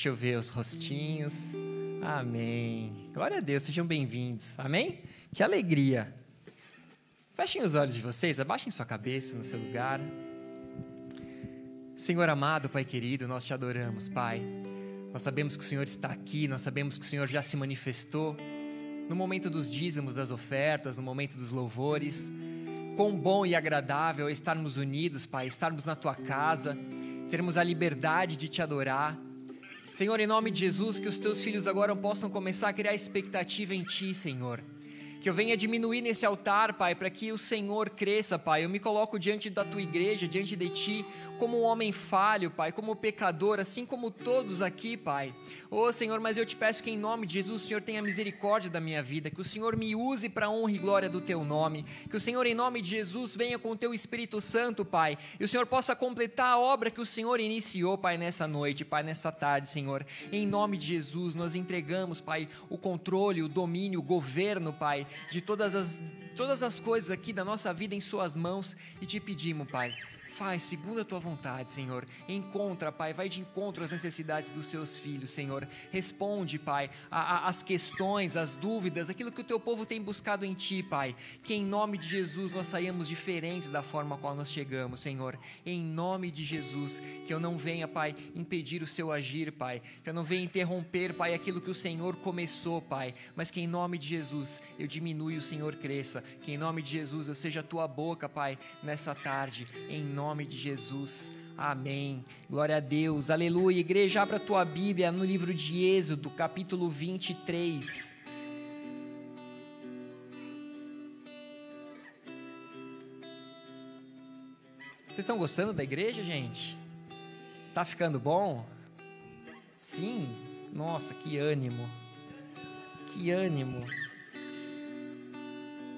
Deixa eu ver os rostinhos. Amém. Glória a Deus, sejam bem-vindos. Amém? Que alegria. Fechem os olhos de vocês, abaixem sua cabeça no seu lugar. Senhor amado, Pai querido, nós te adoramos, Pai. Nós sabemos que o Senhor está aqui, nós sabemos que o Senhor já se manifestou no momento dos dízimos, das ofertas, no momento dos louvores. Quão bom e agradável é estarmos unidos, Pai, estarmos na tua casa, termos a liberdade de te adorar. Senhor, em nome de Jesus, que os teus filhos agora possam começar a criar expectativa em ti, Senhor que eu venha diminuir nesse altar, Pai, para que o Senhor cresça, Pai. Eu me coloco diante da tua igreja, diante de ti, como um homem falho, Pai, como pecador, assim como todos aqui, Pai. Oh, Senhor, mas eu te peço que em nome de Jesus o Senhor tenha misericórdia da minha vida, que o Senhor me use para honra e glória do teu nome, que o Senhor, em nome de Jesus, venha com o teu Espírito Santo, Pai, e o Senhor possa completar a obra que o Senhor iniciou, Pai, nessa noite, Pai, nessa tarde, Senhor. Em nome de Jesus, nós entregamos, Pai, o controle, o domínio, o governo, Pai, de todas as, todas as coisas aqui da nossa vida em Suas mãos e te pedimos, Pai, Faz segundo a tua vontade, Senhor. Encontra, Pai, vai de encontro às necessidades dos seus filhos, Senhor. Responde, Pai, as questões, as dúvidas, aquilo que o teu povo tem buscado em ti, Pai. Que em nome de Jesus nós saímos diferentes da forma qual nós chegamos, Senhor. Em nome de Jesus, que eu não venha, Pai, impedir o seu agir, Pai. Que eu não venha interromper, Pai, aquilo que o Senhor começou, Pai. Mas que em nome de Jesus eu diminua e o Senhor cresça. Que em nome de Jesus eu seja a tua boca, Pai, nessa tarde. Em nome nome de Jesus. Amém. Glória a Deus. Aleluia. Igreja, abra a tua Bíblia no livro de Êxodo, capítulo 23. Vocês estão gostando da igreja, gente? Tá ficando bom? Sim. Nossa, que ânimo. Que ânimo.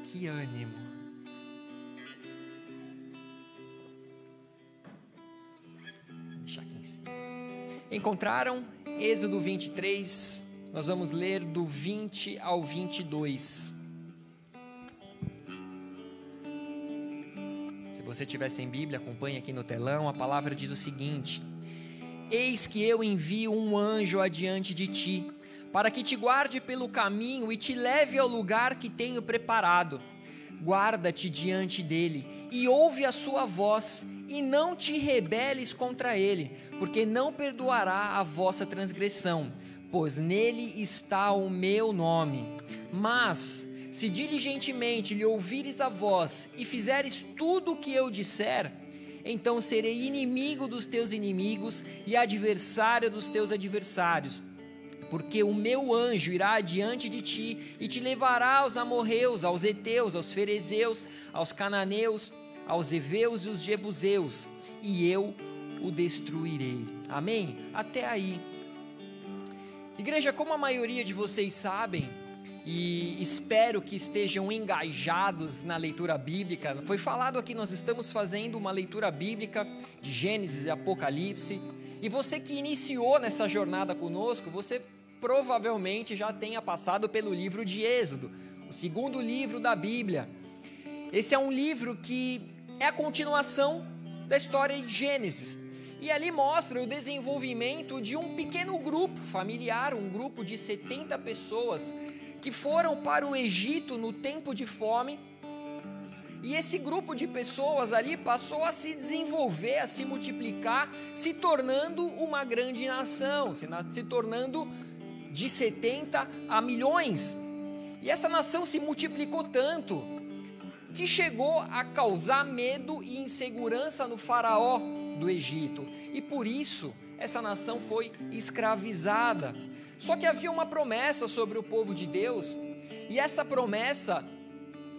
Que ânimo. Encontraram? Êxodo 23, nós vamos ler do 20 ao 22. Se você tiver sem Bíblia, acompanhe aqui no telão. A palavra diz o seguinte: Eis que eu envio um anjo adiante de ti, para que te guarde pelo caminho e te leve ao lugar que tenho preparado. Guarda-te diante dele e ouve a sua voz e não te rebeles contra ele, porque não perdoará a vossa transgressão, pois nele está o meu nome. Mas, se diligentemente lhe ouvires a voz e fizeres tudo o que eu disser, então serei inimigo dos teus inimigos e adversário dos teus adversários. Porque o meu anjo irá adiante de ti e te levará aos amorreus, aos heteus, aos ferezeus, aos cananeus, aos heveus e os jebuseus, e eu o destruirei. Amém? Até aí. Igreja, como a maioria de vocês sabem, e espero que estejam engajados na leitura bíblica. Foi falado aqui, nós estamos fazendo uma leitura bíblica de Gênesis e Apocalipse. E você que iniciou nessa jornada conosco, você provavelmente já tenha passado pelo livro de Êxodo, o segundo livro da Bíblia. Esse é um livro que é a continuação da história de Gênesis. E ali mostra o desenvolvimento de um pequeno grupo familiar, um grupo de 70 pessoas que foram para o Egito no tempo de fome. E esse grupo de pessoas ali passou a se desenvolver, a se multiplicar, se tornando uma grande nação, se, se tornando de 70 a milhões. E essa nação se multiplicou tanto que chegou a causar medo e insegurança no faraó do Egito. E por isso essa nação foi escravizada. Só que havia uma promessa sobre o povo de Deus, e essa promessa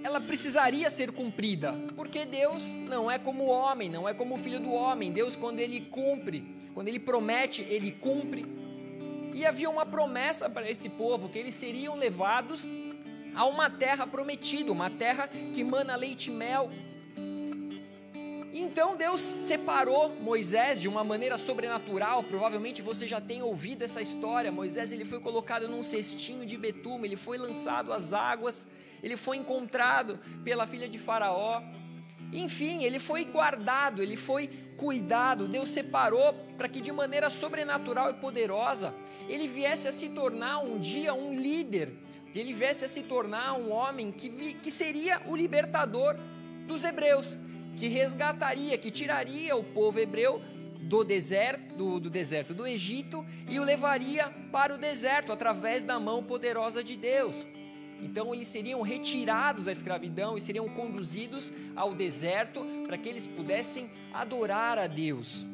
ela precisaria ser cumprida, porque Deus não é como o homem, não é como o filho do homem. Deus quando ele cumpre, quando ele promete, ele cumpre. E havia uma promessa para esse povo que eles seriam levados a uma terra prometida, uma terra que mana leite e mel. Então Deus separou Moisés de uma maneira sobrenatural. Provavelmente você já tem ouvido essa história. Moisés ele foi colocado num cestinho de betume, ele foi lançado às águas, ele foi encontrado pela filha de Faraó. Enfim, ele foi guardado, ele foi cuidado. Deus separou para que de maneira sobrenatural e poderosa ele viesse a se tornar um dia um líder, ele viesse a se tornar um homem que, que seria o libertador dos hebreus, que resgataria, que tiraria o povo hebreu do deserto, do, do, deserto do Egito e o levaria para o deserto através da mão poderosa de Deus. Então eles seriam retirados da escravidão e seriam conduzidos ao deserto para que eles pudessem adorar a Deus.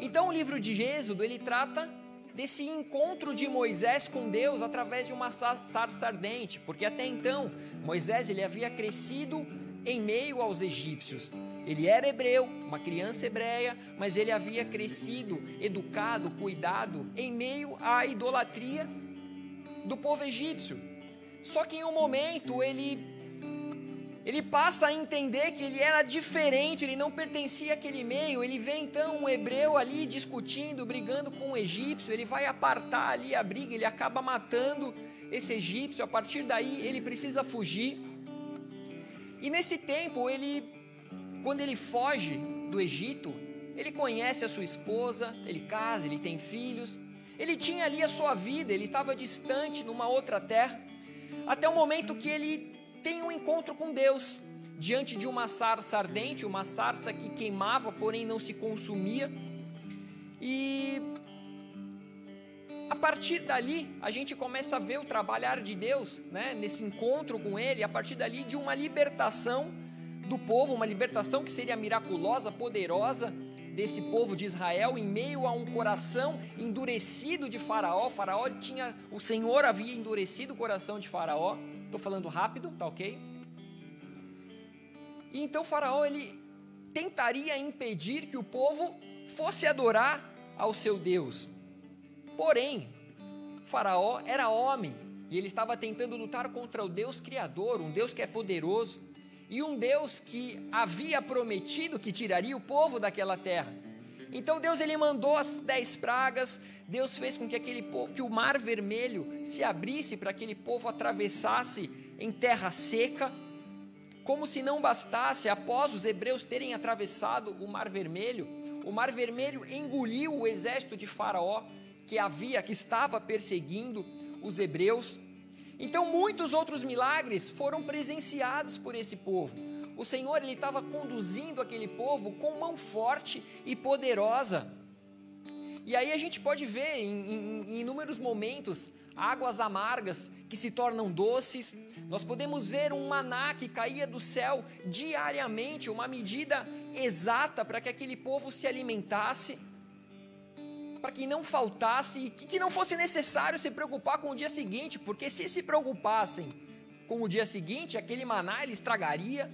Então o livro de Êxodo ele trata desse encontro de Moisés com Deus através de uma sarça ardente, porque até então Moisés ele havia crescido em meio aos egípcios. Ele era hebreu, uma criança hebreia, mas ele havia crescido, educado, cuidado em meio à idolatria do povo egípcio. Só que em um momento ele ele passa a entender que ele era diferente, ele não pertencia àquele meio. Ele vê então um hebreu ali discutindo, brigando com um egípcio. Ele vai apartar ali a briga, ele acaba matando esse egípcio. A partir daí, ele precisa fugir. E nesse tempo, ele, quando ele foge do Egito, ele conhece a sua esposa, ele casa, ele tem filhos. Ele tinha ali a sua vida, ele estava distante numa outra terra, até o momento que ele tem um encontro com Deus diante de uma sarça ardente, uma sarça que queimava, porém não se consumia. E a partir dali, a gente começa a ver o trabalhar de Deus, né, nesse encontro com Ele, a partir dali de uma libertação do povo, uma libertação que seria miraculosa, poderosa desse povo de Israel em meio a um coração endurecido de Faraó. Faraó tinha, o Senhor havia endurecido o coração de Faraó. Estou falando rápido, tá ok? E então Faraó ele tentaria impedir que o povo fosse adorar ao seu Deus. Porém, Faraó era homem e ele estava tentando lutar contra o Deus Criador, um Deus que é poderoso e um Deus que havia prometido que tiraria o povo daquela terra. Então Deus ele mandou as dez pragas, Deus fez com que aquele povo, que o mar vermelho se abrisse para aquele povo atravessasse em terra seca. Como se não bastasse, após os hebreus terem atravessado o mar vermelho, o mar vermelho engoliu o exército de Faraó que havia, que estava perseguindo os hebreus. Então muitos outros milagres foram presenciados por esse povo o Senhor ele estava conduzindo aquele povo com mão forte e poderosa. E aí a gente pode ver em, em, em inúmeros momentos águas amargas que se tornam doces. Nós podemos ver um maná que caía do céu diariamente, uma medida exata para que aquele povo se alimentasse, para que não faltasse e que não fosse necessário se preocupar com o dia seguinte, porque se se preocupassem com o dia seguinte, aquele maná ele estragaria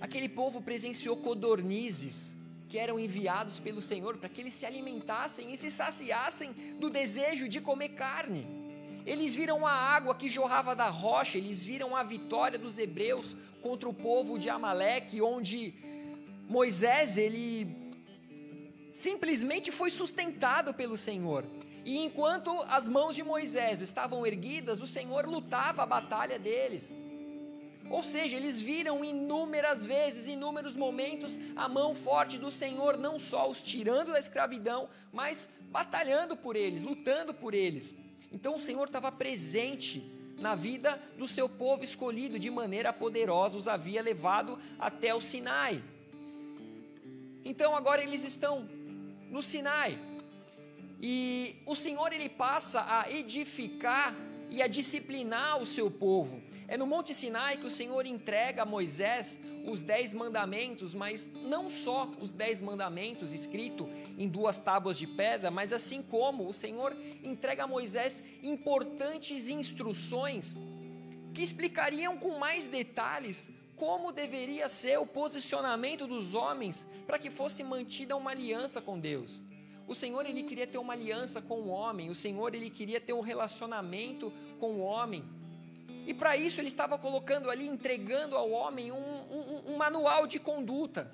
Aquele povo presenciou codornizes que eram enviados pelo Senhor para que eles se alimentassem e se saciassem do desejo de comer carne. Eles viram a água que jorrava da rocha, eles viram a vitória dos hebreus contra o povo de Amaleque, onde Moisés ele simplesmente foi sustentado pelo Senhor. E enquanto as mãos de Moisés estavam erguidas, o Senhor lutava a batalha deles. Ou seja, eles viram inúmeras vezes, inúmeros momentos, a mão forte do Senhor, não só os tirando da escravidão, mas batalhando por eles, lutando por eles. Então o Senhor estava presente na vida do seu povo escolhido, de maneira poderosa, os havia levado até o Sinai. Então agora eles estão no Sinai. E o Senhor ele passa a edificar e a disciplinar o seu povo. É no Monte Sinai que o Senhor entrega a Moisés os dez mandamentos, mas não só os dez mandamentos escritos em duas tábuas de pedra, mas assim como o Senhor entrega a Moisés importantes instruções que explicariam com mais detalhes como deveria ser o posicionamento dos homens para que fosse mantida uma aliança com Deus. O Senhor ele queria ter uma aliança com o homem, o Senhor ele queria ter um relacionamento com o homem. E para isso ele estava colocando ali, entregando ao homem um, um, um manual de conduta.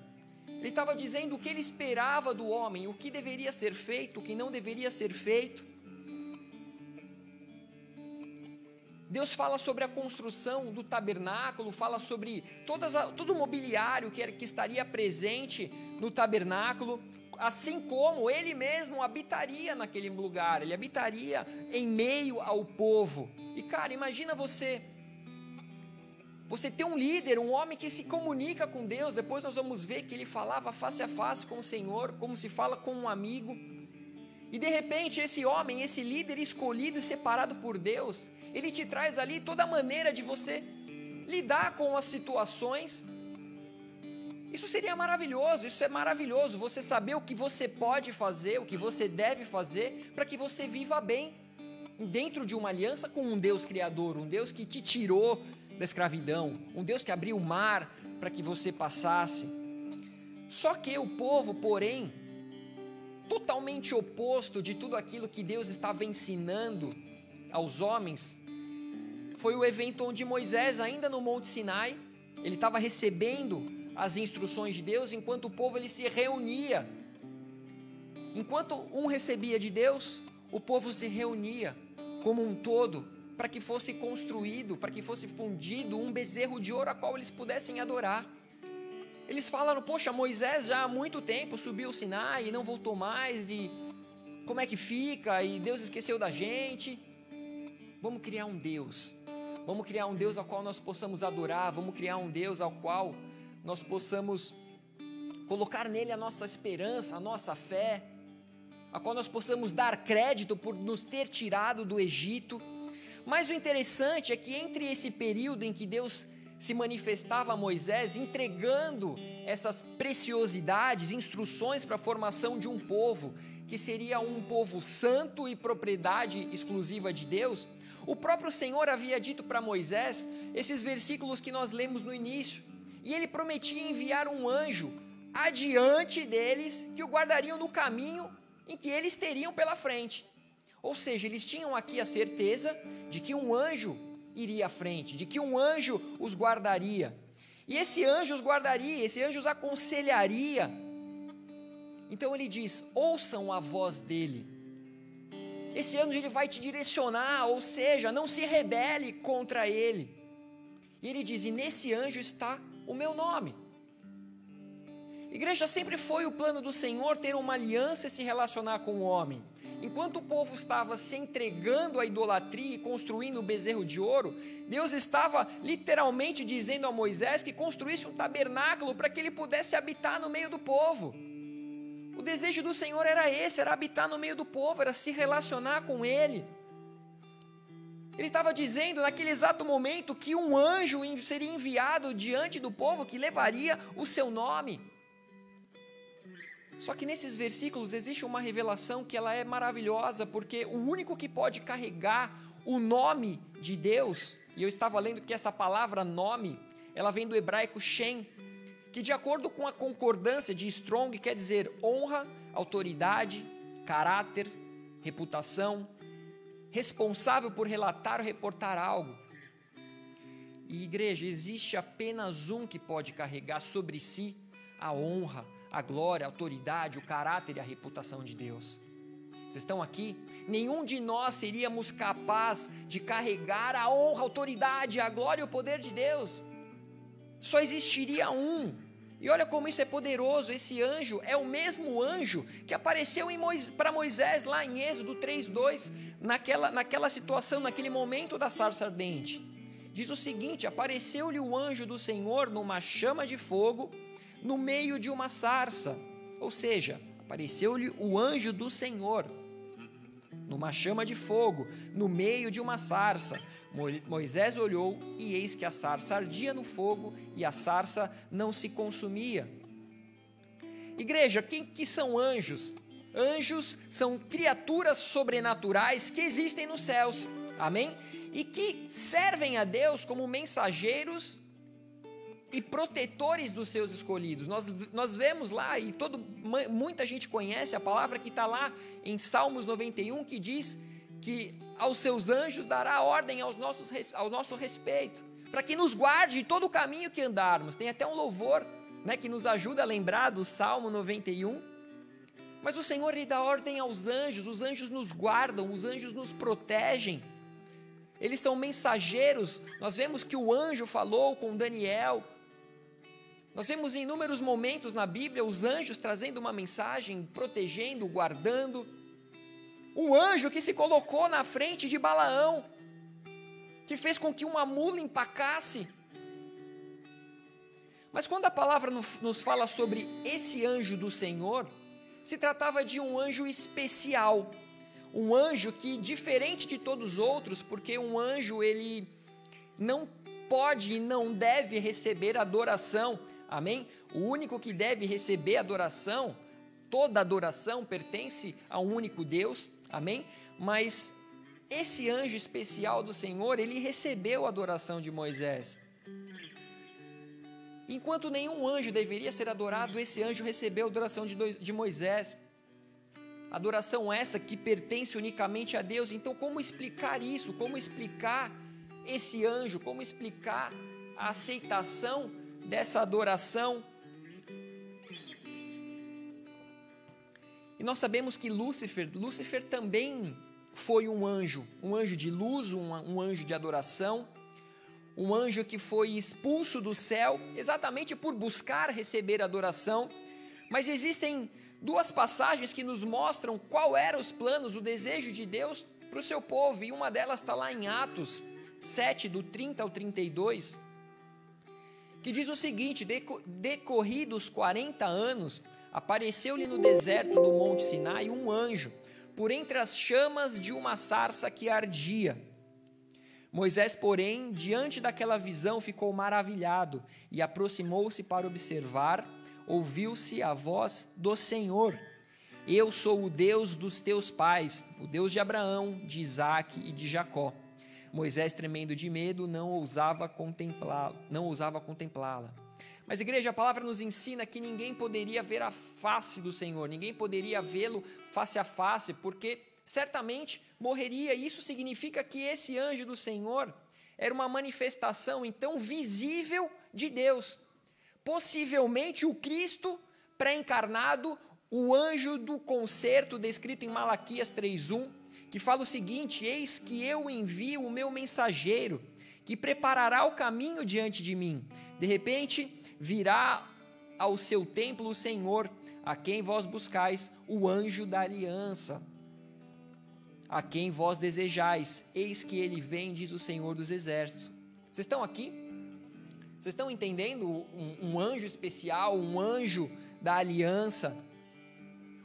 Ele estava dizendo o que ele esperava do homem, o que deveria ser feito, o que não deveria ser feito. Deus fala sobre a construção do tabernáculo, fala sobre todas todo o mobiliário que, que estaria presente no tabernáculo, assim como ele mesmo habitaria naquele lugar, ele habitaria em meio ao povo. E cara, imagina você você ter um líder, um homem que se comunica com Deus, depois nós vamos ver que ele falava face a face com o Senhor, como se fala com um amigo. E de repente, esse homem, esse líder escolhido e separado por Deus, ele te traz ali toda a maneira de você lidar com as situações. Isso seria maravilhoso, isso é maravilhoso, você saber o que você pode fazer, o que você deve fazer, para que você viva bem dentro de uma aliança com um Deus Criador, um Deus que te tirou da escravidão, um Deus que abriu o mar para que você passasse. Só que o povo, porém, totalmente oposto de tudo aquilo que Deus estava ensinando aos homens, foi o evento onde Moisés, ainda no Monte Sinai, ele estava recebendo as instruções de Deus, enquanto o povo ele se reunia. Enquanto um recebia de Deus, o povo se reunia como um todo para que fosse construído, para que fosse fundido um bezerro de ouro a qual eles pudessem adorar. Eles falaram: Poxa, Moisés já há muito tempo subiu o Sinai e não voltou mais, e como é que fica? E Deus esqueceu da gente. Vamos criar um Deus. Vamos criar um Deus ao qual nós possamos adorar. Vamos criar um Deus ao qual nós possamos colocar nele a nossa esperança, a nossa fé, a qual nós possamos dar crédito por nos ter tirado do Egito. Mas o interessante é que entre esse período em que Deus se manifestava a Moisés, entregando essas preciosidades, instruções para a formação de um povo, que seria um povo santo e propriedade exclusiva de Deus, o próprio Senhor havia dito para Moisés esses versículos que nós lemos no início, e ele prometia enviar um anjo adiante deles que o guardariam no caminho em que eles teriam pela frente. Ou seja, eles tinham aqui a certeza de que um anjo iria à frente, de que um anjo os guardaria. E esse anjo os guardaria, esse anjo os aconselharia. Então ele diz: ouçam a voz dele. Esse anjo ele vai te direcionar, ou seja, não se rebele contra ele. E ele diz: e nesse anjo está o meu nome. Igreja sempre foi o plano do Senhor ter uma aliança e se relacionar com o homem. Enquanto o povo estava se entregando à idolatria e construindo o bezerro de ouro, Deus estava literalmente dizendo a Moisés que construísse um tabernáculo para que ele pudesse habitar no meio do povo. O desejo do Senhor era esse, era habitar no meio do povo, era se relacionar com ele. Ele estava dizendo naquele exato momento que um anjo seria enviado diante do povo que levaria o seu nome. Só que nesses versículos existe uma revelação que ela é maravilhosa, porque o único que pode carregar o nome de Deus, e eu estava lendo que essa palavra nome, ela vem do hebraico Shem, que de acordo com a concordância de Strong quer dizer honra, autoridade, caráter, reputação, responsável por relatar ou reportar algo. E igreja, existe apenas um que pode carregar sobre si a honra, a glória, a autoridade, o caráter e a reputação de Deus. Vocês estão aqui? Nenhum de nós seríamos capaz de carregar a honra, a autoridade, a glória e o poder de Deus. Só existiria um. E olha como isso é poderoso. Esse anjo é o mesmo anjo que apareceu Mois para Moisés lá em Êxodo 3:2, naquela naquela situação, naquele momento da sarça ardente. Diz o seguinte: apareceu-lhe o anjo do Senhor numa chama de fogo no meio de uma sarça. Ou seja, apareceu-lhe o anjo do Senhor numa chama de fogo, no meio de uma sarça. Moisés olhou e eis que a sarça ardia no fogo e a sarça não se consumia. Igreja, quem que são anjos? Anjos são criaturas sobrenaturais que existem nos céus. Amém? E que servem a Deus como mensageiros e protetores dos seus escolhidos. Nós, nós vemos lá, e todo, muita gente conhece a palavra que está lá em Salmos 91, que diz que aos seus anjos dará ordem aos nossos, ao nosso respeito, para que nos guarde de todo o caminho que andarmos. Tem até um louvor né, que nos ajuda a lembrar do Salmo 91. Mas o Senhor lhe dá ordem aos anjos, os anjos nos guardam, os anjos nos protegem. eles são mensageiros. Nós vemos que o anjo falou com Daniel. Nós vemos em inúmeros momentos na Bíblia os anjos trazendo uma mensagem, protegendo, guardando. Um anjo que se colocou na frente de Balaão, que fez com que uma mula empacasse. Mas quando a palavra nos fala sobre esse anjo do Senhor, se tratava de um anjo especial um anjo que diferente de todos os outros, porque um anjo ele não pode e não deve receber adoração. Amém? O único que deve receber adoração, toda adoração pertence a um único Deus. Amém? Mas esse anjo especial do Senhor, ele recebeu a adoração de Moisés. Enquanto nenhum anjo deveria ser adorado, esse anjo recebeu a adoração de Moisés. Adoração essa que pertence unicamente a Deus. Então, como explicar isso? Como explicar esse anjo? Como explicar a aceitação dessa adoração? E nós sabemos que Lúcifer, Lúcifer também foi um anjo, um anjo de luz, um, um anjo de adoração, um anjo que foi expulso do céu exatamente por buscar receber adoração. Mas existem duas passagens que nos mostram qual eram os planos, o desejo de Deus para o seu povo, e uma delas está lá em Atos 7, do 30 ao 32, que diz o seguinte: decorridos 40 anos, apareceu-lhe no deserto do Monte Sinai um anjo, por entre as chamas de uma sarça que ardia. Moisés, porém, diante daquela visão, ficou maravilhado e aproximou-se para observar ouviu-se a voz do Senhor. Eu sou o Deus dos teus pais, o Deus de Abraão, de Isaque e de Jacó. Moisés, tremendo de medo, não ousava contemplá-la, não ousava contemplá-la. Mas igreja, a palavra nos ensina que ninguém poderia ver a face do Senhor, ninguém poderia vê-lo face a face, porque certamente morreria. Isso significa que esse anjo do Senhor era uma manifestação então visível de Deus possivelmente o Cristo pré-encarnado, o anjo do concerto descrito em Malaquias 3:1, que fala o seguinte: Eis que eu envio o meu mensageiro, que preparará o caminho diante de mim. De repente, virá ao seu templo o Senhor, a quem vós buscais, o anjo da aliança, a quem vós desejais. Eis que ele vem, diz o Senhor dos exércitos. Vocês estão aqui? Vocês estão entendendo? Um, um anjo especial, um anjo da aliança.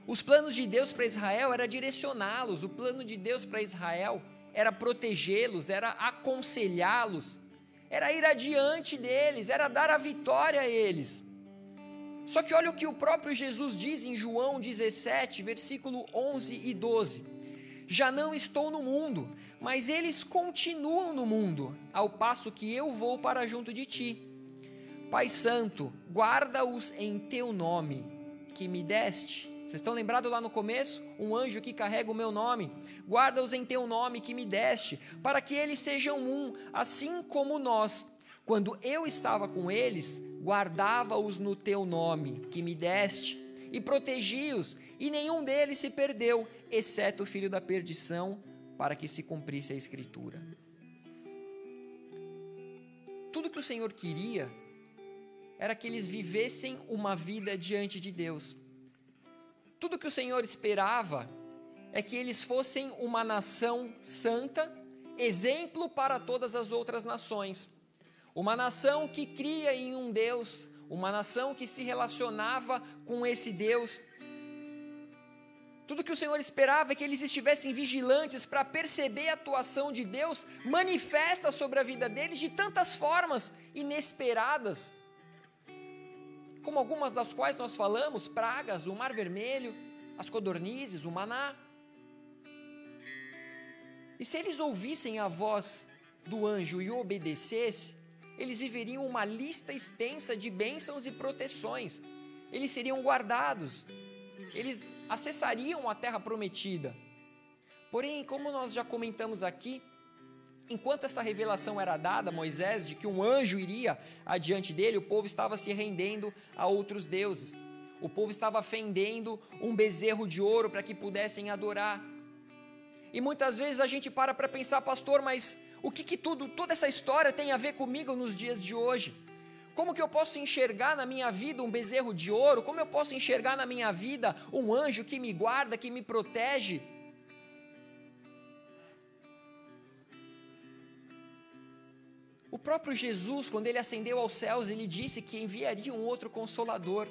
Os planos de Deus para Israel era direcioná-los, o plano de Deus para Israel era protegê-los, era aconselhá-los, era ir adiante deles, era dar a vitória a eles. Só que olha o que o próprio Jesus diz em João 17, versículo 11 e 12. Já não estou no mundo, mas eles continuam no mundo, ao passo que eu vou para junto de ti. Pai Santo, guarda-os em teu nome que me deste. Vocês estão lembrados lá no começo? Um anjo que carrega o meu nome. Guarda-os em teu nome que me deste, para que eles sejam um, assim como nós. Quando eu estava com eles, guardava-os no teu nome que me deste e protegi-os, e nenhum deles se perdeu, exceto o filho da perdição, para que se cumprisse a Escritura. Tudo que o Senhor queria era que eles vivessem uma vida diante de Deus. Tudo que o Senhor esperava é que eles fossem uma nação santa, exemplo para todas as outras nações. Uma nação que cria em um Deus, uma nação que se relacionava com esse Deus. Tudo que o Senhor esperava é que eles estivessem vigilantes para perceber a atuação de Deus manifesta sobre a vida deles de tantas formas inesperadas como algumas das quais nós falamos, pragas, o mar vermelho, as codornizes, o maná. E se eles ouvissem a voz do anjo e obedecessem, eles viveriam uma lista extensa de bênçãos e proteções. Eles seriam guardados. Eles acessariam a terra prometida. Porém, como nós já comentamos aqui, enquanto essa revelação era dada a Moisés de que um anjo iria adiante dele, o povo estava se rendendo a outros deuses. O povo estava fendendo um bezerro de ouro para que pudessem adorar. E muitas vezes a gente para para pensar, pastor, mas O que, que tudo, toda essa história tem a ver comigo nos dias de hoje? Como que eu posso enxergar na minha vida um bezerro de ouro? Como eu posso enxergar na minha vida um anjo que me guarda, que me protege? O próprio Jesus, quando ele ascendeu aos céus, ele disse que enviaria um outro consolador.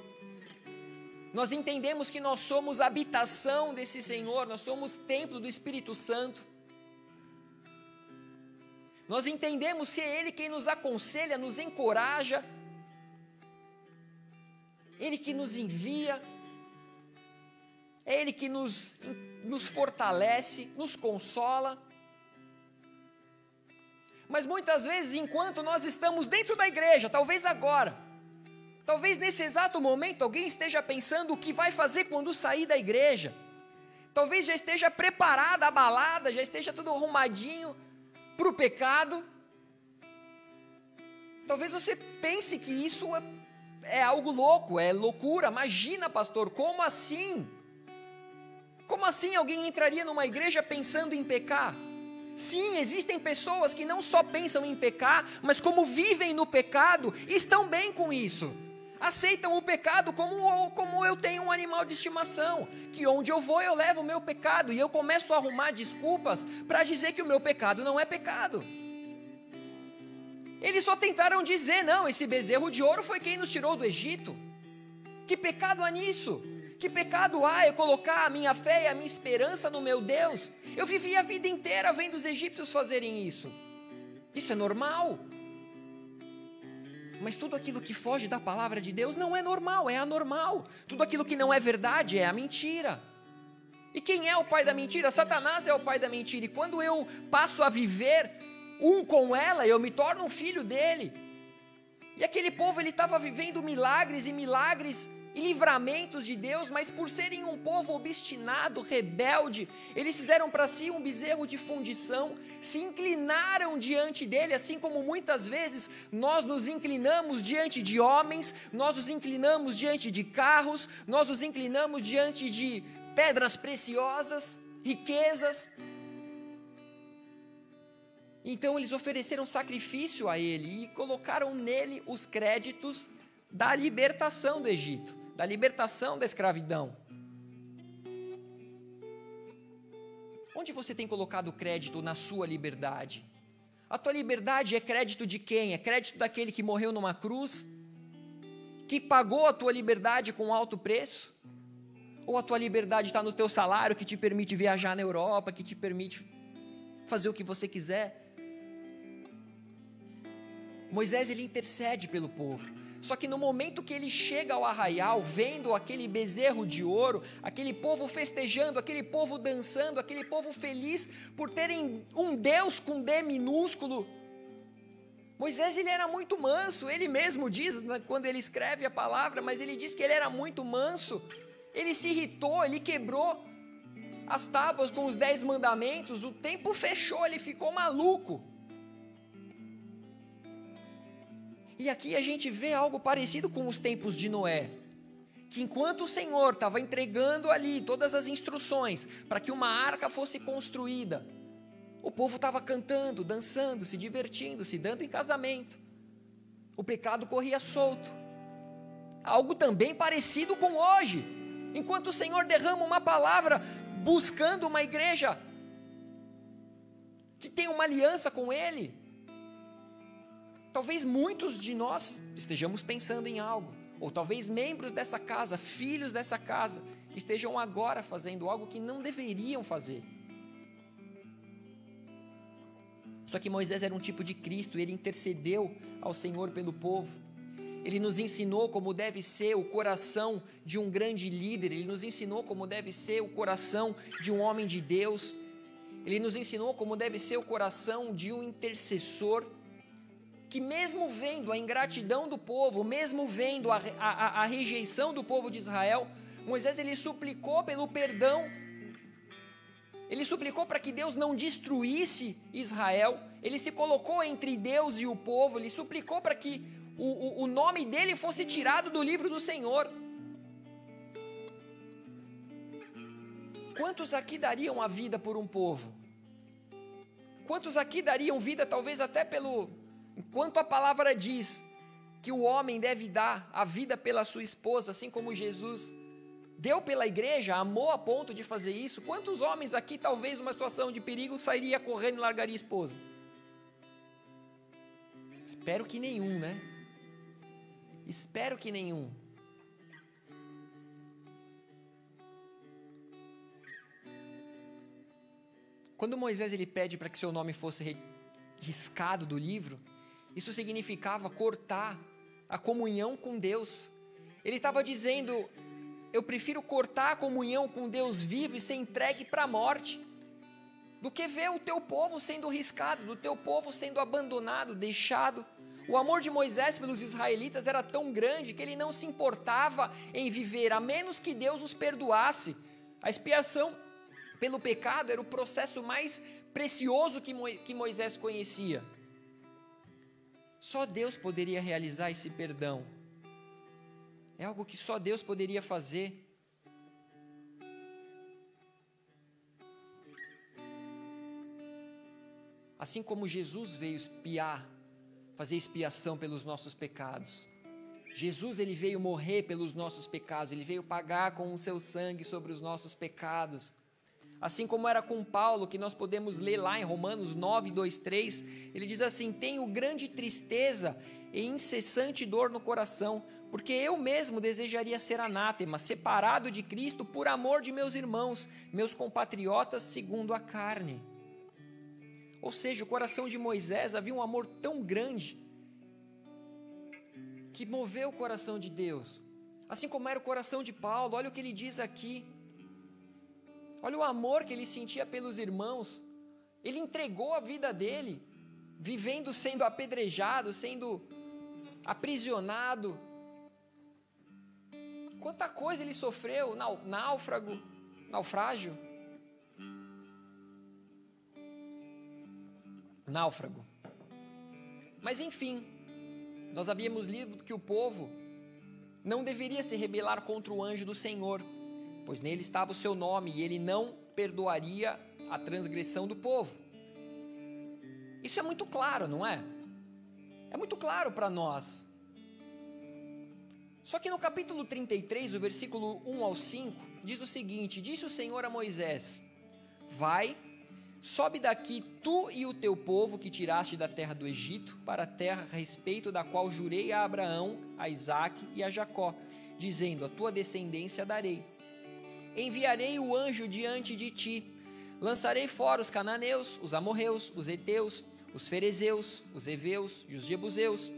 Nós entendemos que nós somos habitação desse Senhor, nós somos templo do Espírito Santo. Nós entendemos que é Ele quem nos aconselha, nos encoraja, Ele que nos envia, é Ele que nos, nos fortalece, nos consola. Mas muitas vezes, enquanto nós estamos dentro da igreja, talvez agora, talvez nesse exato momento, alguém esteja pensando o que vai fazer quando sair da igreja. Talvez já esteja preparada a balada, já esteja tudo arrumadinho para o pecado. Talvez você pense que isso é, é algo louco, é loucura. Imagina, pastor, como assim? Como assim alguém entraria numa igreja pensando em pecar? Sim, existem pessoas que não só pensam em pecar, mas como vivem no pecado, estão bem com isso. Aceitam o pecado como, como eu tenho um animal de estimação, que onde eu vou eu levo o meu pecado e eu começo a arrumar desculpas para dizer que o meu pecado não é pecado. Eles só tentaram dizer: não, esse bezerro de ouro foi quem nos tirou do Egito. Que pecado há nisso? Que pecado há eu colocar a minha fé e a minha esperança no meu Deus? Eu vivi a vida inteira vendo os egípcios fazerem isso. Isso é normal. Mas tudo aquilo que foge da palavra de Deus não é normal, é anormal. Tudo aquilo que não é verdade é a mentira. E quem é o pai da mentira? Satanás é o pai da mentira. E quando eu passo a viver um com ela, eu me torno um filho dele. E aquele povo ele estava vivendo milagres e milagres e livramentos de Deus, mas por serem um povo obstinado, rebelde, eles fizeram para si um bezerro de fundição, se inclinaram diante dele, assim como muitas vezes nós nos inclinamos diante de homens, nós nos inclinamos diante de carros, nós nos inclinamos diante de pedras preciosas, riquezas. Então eles ofereceram sacrifício a ele e colocaram nele os créditos da libertação do Egito da libertação da escravidão. Onde você tem colocado crédito na sua liberdade? A tua liberdade é crédito de quem? É crédito daquele que morreu numa cruz? Que pagou a tua liberdade com alto preço? Ou a tua liberdade está no teu salário que te permite viajar na Europa, que te permite fazer o que você quiser? Moisés ele intercede pelo povo. Só que no momento que ele chega ao arraial, vendo aquele bezerro de ouro, aquele povo festejando, aquele povo dançando, aquele povo feliz por terem um Deus com D minúsculo, Moisés ele era muito manso, ele mesmo diz né, quando ele escreve a palavra, mas ele diz que ele era muito manso. Ele se irritou, ele quebrou as tábuas com os dez mandamentos, o tempo fechou, ele ficou maluco. E aqui a gente vê algo parecido com os tempos de Noé. Que enquanto o Senhor estava entregando ali todas as instruções para que uma arca fosse construída, o povo estava cantando, dançando, se divertindo, se dando em casamento. O pecado corria solto. Algo também parecido com hoje. Enquanto o Senhor derrama uma palavra buscando uma igreja que tem uma aliança com Ele, Talvez muitos de nós estejamos pensando em algo, ou talvez membros dessa casa, filhos dessa casa, estejam agora fazendo algo que não deveriam fazer. Só que Moisés era um tipo de Cristo, ele intercedeu ao Senhor pelo povo. Ele nos ensinou como deve ser o coração de um grande líder, ele nos ensinou como deve ser o coração de um homem de Deus, ele nos ensinou como deve ser o coração de um intercessor que, mesmo vendo a ingratidão do povo, mesmo vendo a, a, a rejeição do povo de Israel, Moisés ele suplicou pelo perdão, ele suplicou para que Deus não destruísse Israel, ele se colocou entre Deus e o povo, ele suplicou para que o, o, o nome dele fosse tirado do livro do Senhor. Quantos aqui dariam a vida por um povo? Quantos aqui dariam vida, talvez até pelo. Enquanto a palavra diz que o homem deve dar a vida pela sua esposa, assim como Jesus deu pela igreja, amou a ponto de fazer isso. Quantos homens aqui, talvez numa situação de perigo, sairia correndo e largaria a esposa? Espero que nenhum, né? Espero que nenhum. Quando Moisés ele pede para que seu nome fosse riscado do livro, isso significava cortar a comunhão com Deus. Ele estava dizendo: eu prefiro cortar a comunhão com Deus vivo e ser entregue para a morte, do que ver o teu povo sendo riscado, do teu povo sendo abandonado, deixado. O amor de Moisés pelos israelitas era tão grande que ele não se importava em viver, a menos que Deus os perdoasse. A expiação pelo pecado era o processo mais precioso que, Mo que Moisés conhecia. Só Deus poderia realizar esse perdão. É algo que só Deus poderia fazer. Assim como Jesus veio espiar, fazer expiação pelos nossos pecados. Jesus ele veio morrer pelos nossos pecados, ele veio pagar com o seu sangue sobre os nossos pecados. Assim como era com Paulo, que nós podemos ler lá em Romanos 9, 2, 3, ele diz assim: Tenho grande tristeza e incessante dor no coração, porque eu mesmo desejaria ser anátema, separado de Cristo por amor de meus irmãos, meus compatriotas segundo a carne. Ou seja, o coração de Moisés havia um amor tão grande que moveu o coração de Deus, assim como era o coração de Paulo. Olha o que ele diz aqui. Olha o amor que ele sentia pelos irmãos. Ele entregou a vida dele, vivendo sendo apedrejado, sendo aprisionado. Quanta coisa ele sofreu, náufrago, naufrágio. Náufrago. Mas enfim, nós havíamos lido que o povo não deveria se rebelar contra o anjo do Senhor pois nele estava o seu nome e ele não perdoaria a transgressão do povo. Isso é muito claro, não é? É muito claro para nós. Só que no capítulo 33, o versículo 1 ao 5, diz o seguinte: Disse o Senhor a Moisés: Vai, sobe daqui tu e o teu povo que tiraste da terra do Egito, para a terra a respeito da qual jurei a Abraão, a Isaque e a Jacó, dizendo: A tua descendência darei enviarei o anjo diante de ti. Lançarei fora os cananeus, os amorreus, os heteus, os ferezeus, os heveus e os jebuseus.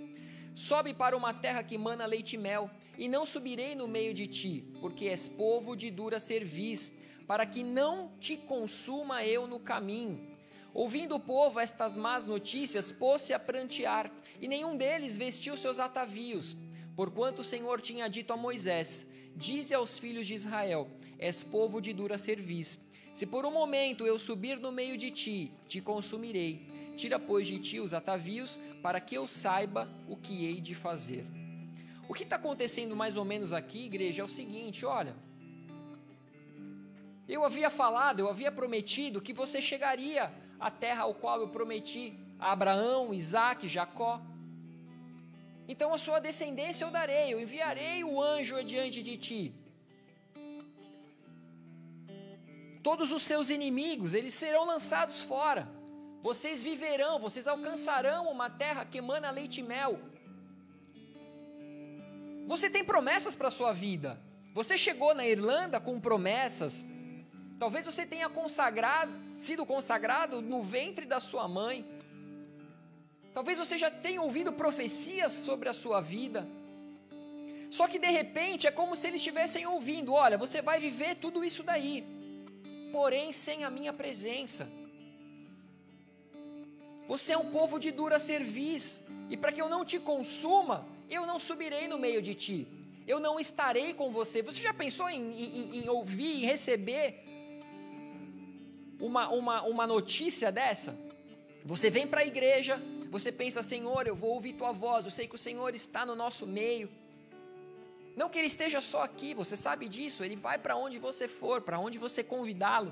Sobe para uma terra que mana leite e mel, e não subirei no meio de ti, porque és povo de dura cerviz, para que não te consuma eu no caminho. Ouvindo o povo estas más notícias, pôs-se a prantear, e nenhum deles vestiu seus atavios, porquanto o Senhor tinha dito a Moisés: Dize aos filhos de Israel: És povo de dura cerviz. Se por um momento eu subir no meio de ti, te consumirei. Tira, pois, de ti os atavios, para que eu saiba o que hei de fazer. O que está acontecendo mais ou menos aqui, igreja, é o seguinte: olha. Eu havia falado, eu havia prometido que você chegaria à terra ao qual eu prometi a Abraão, Isaac, Jacó. Então a sua descendência eu darei, eu enviarei o anjo adiante de ti. Todos os seus inimigos, eles serão lançados fora. Vocês viverão, vocês alcançarão uma terra que emana leite e mel. Você tem promessas para a sua vida. Você chegou na Irlanda com promessas. Talvez você tenha consagrado, sido consagrado no ventre da sua mãe. Talvez você já tenha ouvido profecias sobre a sua vida. Só que de repente é como se eles estivessem ouvindo: olha, você vai viver tudo isso daí, porém sem a minha presença. Você é um povo de dura cerviz, e para que eu não te consuma, eu não subirei no meio de ti, eu não estarei com você. Você já pensou em, em, em ouvir, em receber uma, uma, uma notícia dessa? Você vem para a igreja, você pensa, Senhor, eu vou ouvir tua voz, eu sei que o Senhor está no nosso meio. Não que ele esteja só aqui, você sabe disso, ele vai para onde você for, para onde você convidá-lo.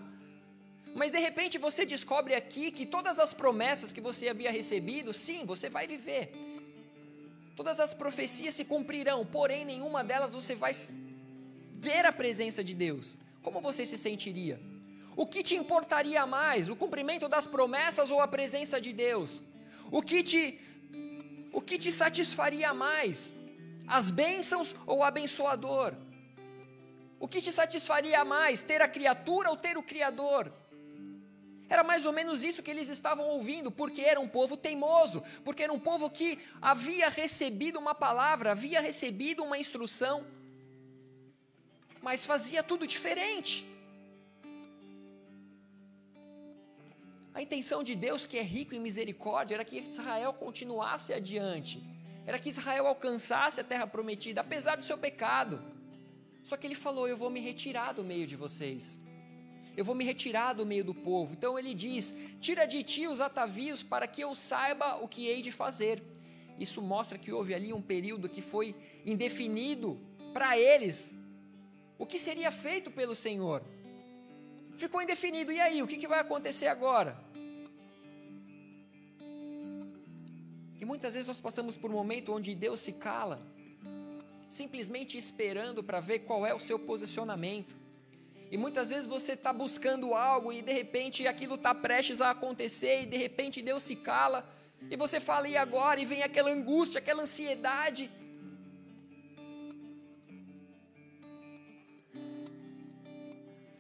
Mas de repente você descobre aqui que todas as promessas que você havia recebido, sim, você vai viver. Todas as profecias se cumprirão, porém nenhuma delas você vai ver a presença de Deus. Como você se sentiria? O que te importaria mais, o cumprimento das promessas ou a presença de Deus? O que te o que te satisfaria mais? As bênçãos ou o abençoador? O que te satisfaria mais, ter a criatura ou ter o Criador? Era mais ou menos isso que eles estavam ouvindo, porque era um povo teimoso, porque era um povo que havia recebido uma palavra, havia recebido uma instrução, mas fazia tudo diferente. A intenção de Deus, que é rico em misericórdia, era que Israel continuasse adiante, era que Israel alcançasse a terra prometida, apesar do seu pecado. Só que ele falou: Eu vou me retirar do meio de vocês. Eu vou me retirar do meio do povo. Então ele diz: Tira de ti os atavios para que eu saiba o que hei de fazer. Isso mostra que houve ali um período que foi indefinido para eles. O que seria feito pelo Senhor? Ficou indefinido. E aí, o que, que vai acontecer agora? E muitas vezes nós passamos por um momento onde Deus se cala simplesmente esperando para ver qual é o seu posicionamento. E muitas vezes você está buscando algo e de repente aquilo está prestes a acontecer e de repente Deus se cala e você fala e agora e vem aquela angústia, aquela ansiedade.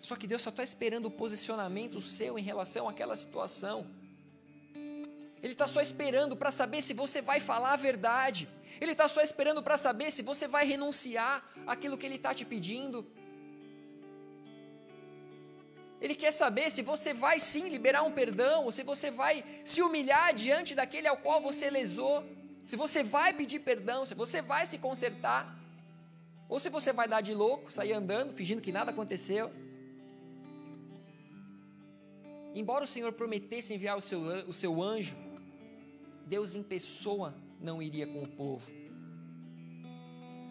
Só que Deus só está esperando o posicionamento seu em relação àquela situação. Ele está só esperando para saber se você vai falar a verdade. Ele está só esperando para saber se você vai renunciar aquilo que Ele está te pedindo. Ele quer saber se você vai sim liberar um perdão, ou se você vai se humilhar diante daquele ao qual você lesou, se você vai pedir perdão, se você vai se consertar, ou se você vai dar de louco, sair andando, fingindo que nada aconteceu. Embora o Senhor prometesse enviar o seu, o seu anjo, Deus em pessoa não iria com o povo.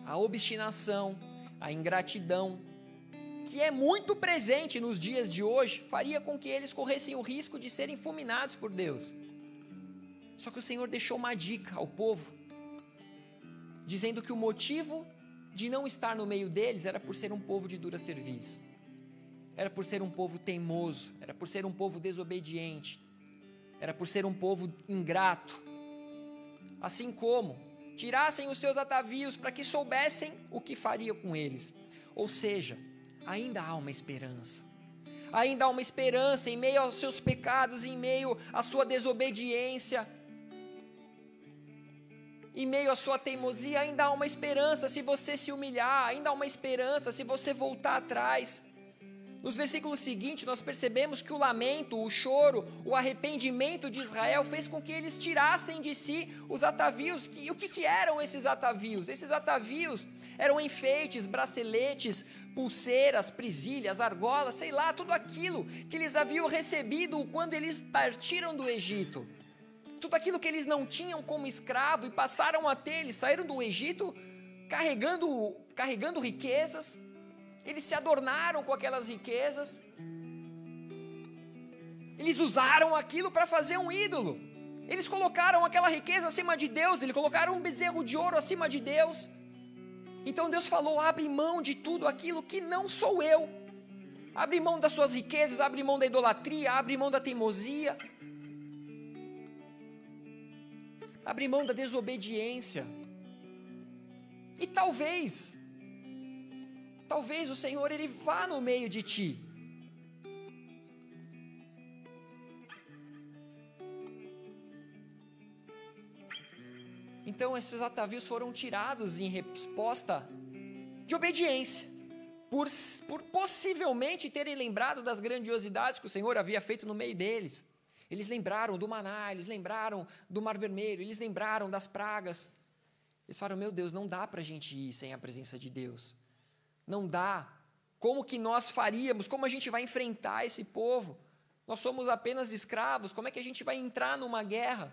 A obstinação, a ingratidão, que é muito presente nos dias de hoje, faria com que eles corressem o risco de serem fulminados por Deus. Só que o Senhor deixou uma dica ao povo, dizendo que o motivo de não estar no meio deles era por ser um povo de dura serviço, era por ser um povo teimoso, era por ser um povo desobediente, era por ser um povo ingrato, assim como tirassem os seus atavios para que soubessem o que faria com eles. Ou seja, ainda há uma esperança. Ainda há uma esperança em meio aos seus pecados, em meio à sua desobediência, em meio à sua teimosia, ainda há uma esperança se você se humilhar, ainda há uma esperança se você voltar atrás. Nos versículos seguintes, nós percebemos que o lamento, o choro, o arrependimento de Israel fez com que eles tirassem de si os atavios. E o que, que eram esses atavios? Esses atavios eram enfeites, braceletes, pulseiras, presilhas, argolas, sei lá, tudo aquilo que eles haviam recebido quando eles partiram do Egito. Tudo aquilo que eles não tinham como escravo e passaram a ter, eles saíram do Egito carregando, carregando riquezas, eles se adornaram com aquelas riquezas, eles usaram aquilo para fazer um ídolo. Eles colocaram aquela riqueza acima de Deus, eles colocaram um bezerro de ouro acima de Deus. Então Deus falou: abre mão de tudo aquilo que não sou eu. Abre mão das suas riquezas, abre mão da idolatria, abre mão da teimosia. Abre mão da desobediência. E talvez talvez o Senhor ele vá no meio de ti. Então esses atavios foram tirados em resposta de obediência, por, por possivelmente terem lembrado das grandiosidades que o Senhor havia feito no meio deles. Eles lembraram do maná, eles lembraram do mar vermelho, eles lembraram das pragas. Eles falaram: Meu Deus, não dá para a gente ir sem a presença de Deus. Não dá. Como que nós faríamos? Como a gente vai enfrentar esse povo? Nós somos apenas escravos. Como é que a gente vai entrar numa guerra?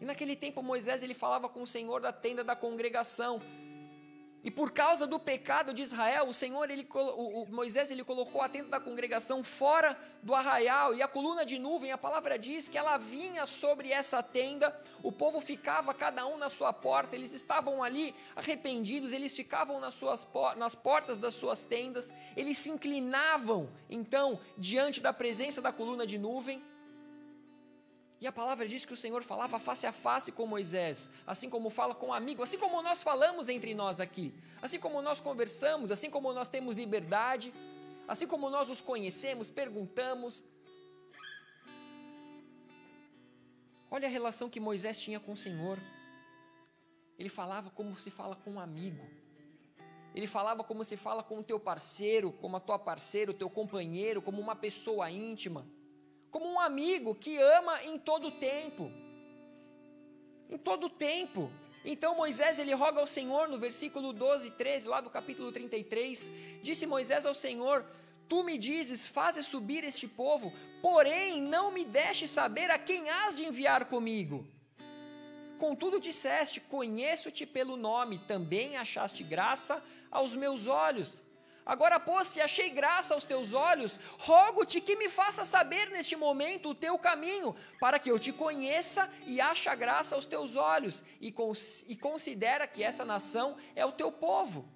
E naquele tempo Moisés ele falava com o Senhor da tenda da congregação. E por causa do pecado de Israel, o Senhor, ele, o, Moisés, ele colocou a tenda da congregação fora do arraial, e a coluna de nuvem, a palavra diz que ela vinha sobre essa tenda, o povo ficava cada um na sua porta, eles estavam ali arrependidos, eles ficavam nas, suas, nas portas das suas tendas, eles se inclinavam, então, diante da presença da coluna de nuvem, e a palavra diz que o Senhor falava face a face com Moisés, assim como fala com um amigo, assim como nós falamos entre nós aqui, assim como nós conversamos, assim como nós temos liberdade, assim como nós os conhecemos, perguntamos. Olha a relação que Moisés tinha com o Senhor. Ele falava como se fala com um amigo. Ele falava como se fala com o teu parceiro, como a tua parceira, o teu companheiro, como uma pessoa íntima como um amigo que ama em todo tempo. Em todo tempo. Então Moisés ele roga ao Senhor no versículo 12 e 13, lá do capítulo 33, disse Moisés ao Senhor: Tu me dizes, fazes subir este povo, porém não me deste saber a quem has de enviar comigo. Contudo disseste: Conheço-te pelo nome, também achaste graça aos meus olhos. Agora, pois, se achei graça aos teus olhos, rogo-te que me faça saber neste momento o teu caminho, para que eu te conheça e ache graça aos teus olhos, e, cons e considera que essa nação é o teu povo.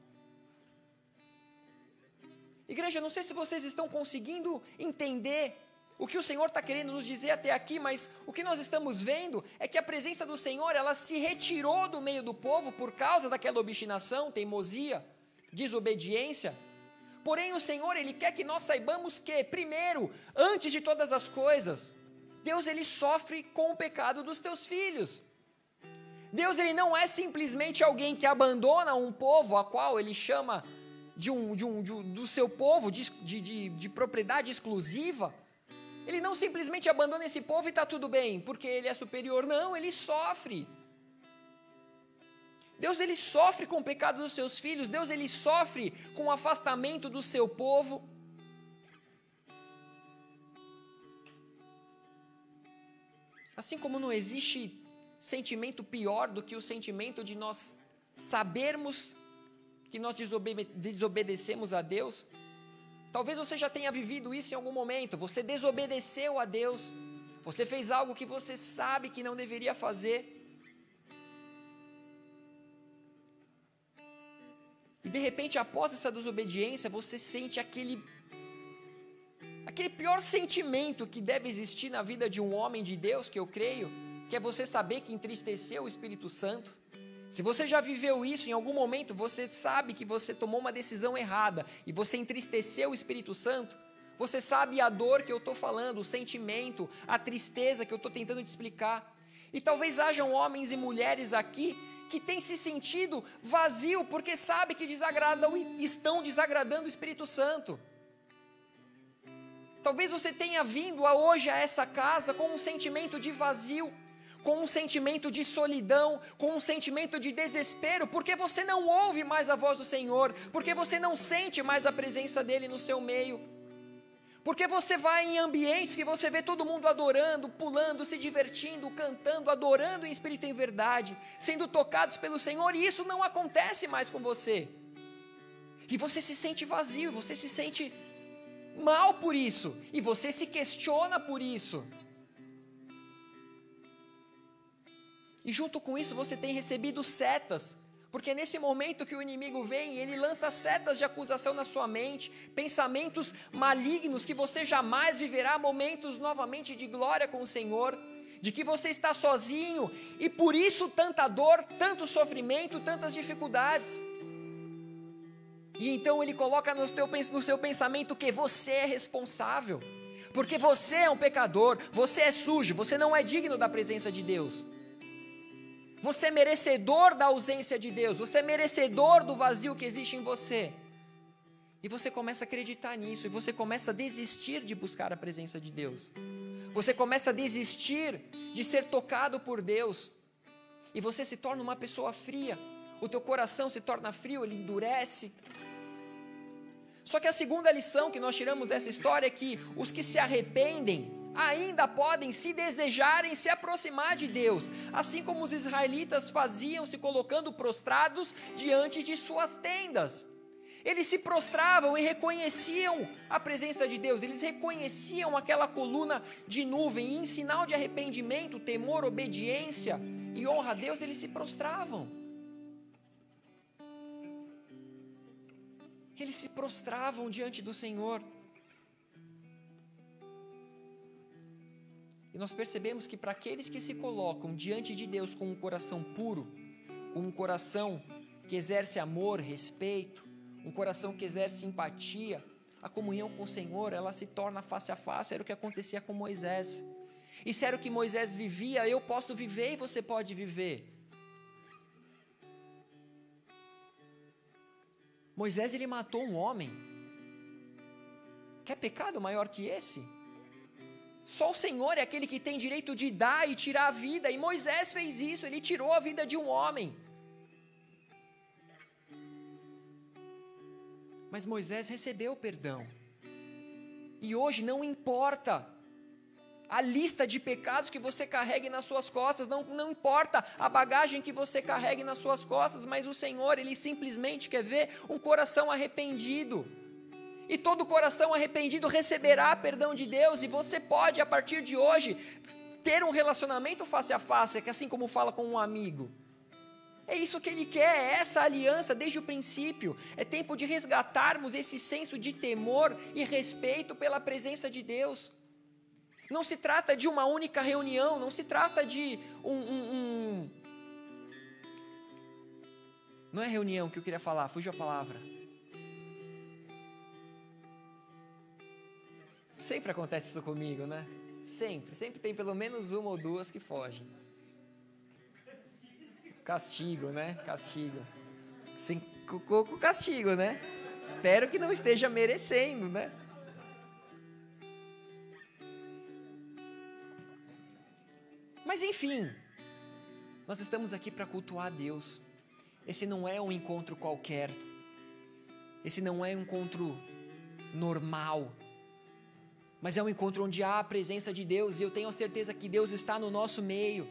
Igreja, não sei se vocês estão conseguindo entender o que o Senhor está querendo nos dizer até aqui, mas o que nós estamos vendo é que a presença do Senhor ela se retirou do meio do povo por causa daquela obstinação, teimosia, desobediência. Porém, o Senhor, Ele quer que nós saibamos que, primeiro, antes de todas as coisas, Deus ele sofre com o pecado dos teus filhos. Deus ele não é simplesmente alguém que abandona um povo a qual ele chama de um, de um, de um do seu povo de, de, de propriedade exclusiva. Ele não simplesmente abandona esse povo e está tudo bem, porque ele é superior. Não, ele sofre. Deus ele sofre com o pecado dos seus filhos, Deus ele sofre com o afastamento do seu povo. Assim como não existe sentimento pior do que o sentimento de nós sabermos que nós desobedecemos a Deus, talvez você já tenha vivido isso em algum momento. Você desobedeceu a Deus, você fez algo que você sabe que não deveria fazer. E de repente, após essa desobediência, você sente aquele aquele pior sentimento que deve existir na vida de um homem de Deus, que eu creio, que é você saber que entristeceu o Espírito Santo. Se você já viveu isso em algum momento, você sabe que você tomou uma decisão errada e você entristeceu o Espírito Santo. Você sabe a dor que eu estou falando, o sentimento, a tristeza que eu estou tentando te explicar. E talvez hajam homens e mulheres aqui que tem se sentido vazio porque sabe que desagradam, estão desagradando o Espírito Santo. Talvez você tenha vindo a hoje a essa casa com um sentimento de vazio, com um sentimento de solidão, com um sentimento de desespero, porque você não ouve mais a voz do Senhor, porque você não sente mais a presença dele no seu meio. Porque você vai em ambientes que você vê todo mundo adorando, pulando, se divertindo, cantando, adorando em espírito e em verdade, sendo tocados pelo Senhor, e isso não acontece mais com você. E você se sente vazio, você se sente mal por isso, e você se questiona por isso. E junto com isso você tem recebido setas porque nesse momento que o inimigo vem, ele lança setas de acusação na sua mente, pensamentos malignos que você jamais viverá momentos novamente de glória com o Senhor, de que você está sozinho e por isso tanta dor, tanto sofrimento, tantas dificuldades. E então ele coloca no, no seu pensamento que você é responsável, porque você é um pecador, você é sujo, você não é digno da presença de Deus. Você é merecedor da ausência de Deus, você é merecedor do vazio que existe em você. E você começa a acreditar nisso, e você começa a desistir de buscar a presença de Deus. Você começa a desistir de ser tocado por Deus. E você se torna uma pessoa fria. O teu coração se torna frio, ele endurece. Só que a segunda lição que nós tiramos dessa história é que os que se arrependem ainda podem, se desejarem, se aproximar de Deus, assim como os israelitas faziam se colocando prostrados diante de suas tendas. Eles se prostravam e reconheciam a presença de Deus, eles reconheciam aquela coluna de nuvem, e em sinal de arrependimento, temor, obediência e honra a Deus, eles se prostravam. Eles se prostravam diante do Senhor. E nós percebemos que para aqueles que se colocam diante de Deus com um coração puro, com um coração que exerce amor, respeito, um coração que exerce empatia, a comunhão com o Senhor, ela se torna face a face, era o que acontecia com Moisés. E se era o que Moisés vivia, eu posso viver e você pode viver. Moisés ele matou um homem. Quer pecado maior que esse? Só o Senhor é aquele que tem direito de dar e tirar a vida, e Moisés fez isso, ele tirou a vida de um homem. Mas Moisés recebeu perdão. E hoje não importa a lista de pecados que você carregue nas suas costas, não, não importa a bagagem que você carregue nas suas costas, mas o Senhor, Ele simplesmente quer ver um coração arrependido. E todo coração arrependido receberá perdão de Deus, e você pode, a partir de hoje, ter um relacionamento face a face, que assim como fala com um amigo. É isso que ele quer, é essa aliança desde o princípio. É tempo de resgatarmos esse senso de temor e respeito pela presença de Deus. Não se trata de uma única reunião, não se trata de um, um, um. Não é reunião que eu queria falar, fugiu a palavra. Sempre acontece isso comigo, né? Sempre, sempre tem pelo menos uma ou duas que fogem. Castigo, né? Castigo. Sim, com castigo, né? Espero que não esteja merecendo, né? Mas enfim, nós estamos aqui para cultuar a Deus. Esse não é um encontro qualquer. Esse não é um encontro normal. Mas é um encontro onde há a presença de Deus e eu tenho a certeza que Deus está no nosso meio.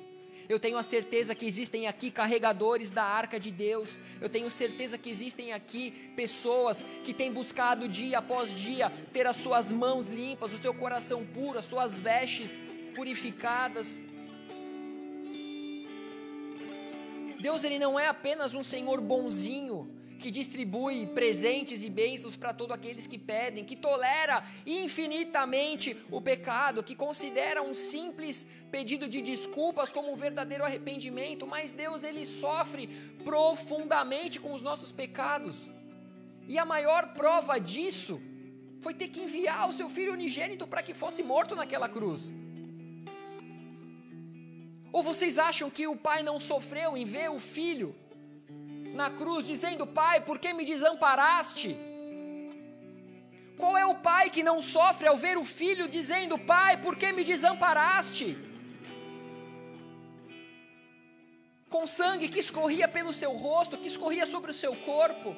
Eu tenho a certeza que existem aqui carregadores da arca de Deus. Eu tenho certeza que existem aqui pessoas que têm buscado dia após dia ter as suas mãos limpas, o seu coração puro, as suas vestes purificadas. Deus ele não é apenas um Senhor bonzinho que distribui presentes e bênçãos para todos aqueles que pedem, que tolera infinitamente o pecado, que considera um simples pedido de desculpas como um verdadeiro arrependimento, mas Deus ele sofre profundamente com os nossos pecados. E a maior prova disso foi ter que enviar o seu filho unigênito para que fosse morto naquela cruz. Ou vocês acham que o pai não sofreu em ver o filho na cruz dizendo: Pai, por que me desamparaste? Qual é o pai que não sofre ao ver o filho dizendo: Pai, por que me desamparaste? Com sangue que escorria pelo seu rosto, que escorria sobre o seu corpo,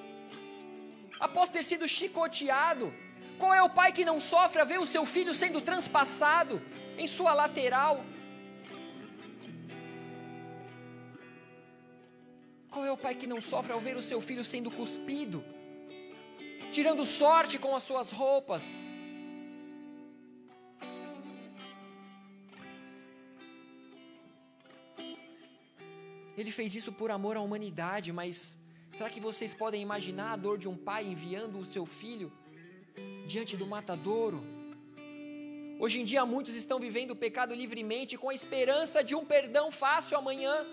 após ter sido chicoteado. Qual é o pai que não sofre a ver o seu filho sendo transpassado em sua lateral? Qual é o pai que não sofre ao ver o seu filho sendo cuspido, tirando sorte com as suas roupas? Ele fez isso por amor à humanidade, mas será que vocês podem imaginar a dor de um pai enviando o seu filho diante do matadouro? Hoje em dia, muitos estão vivendo o pecado livremente com a esperança de um perdão fácil amanhã.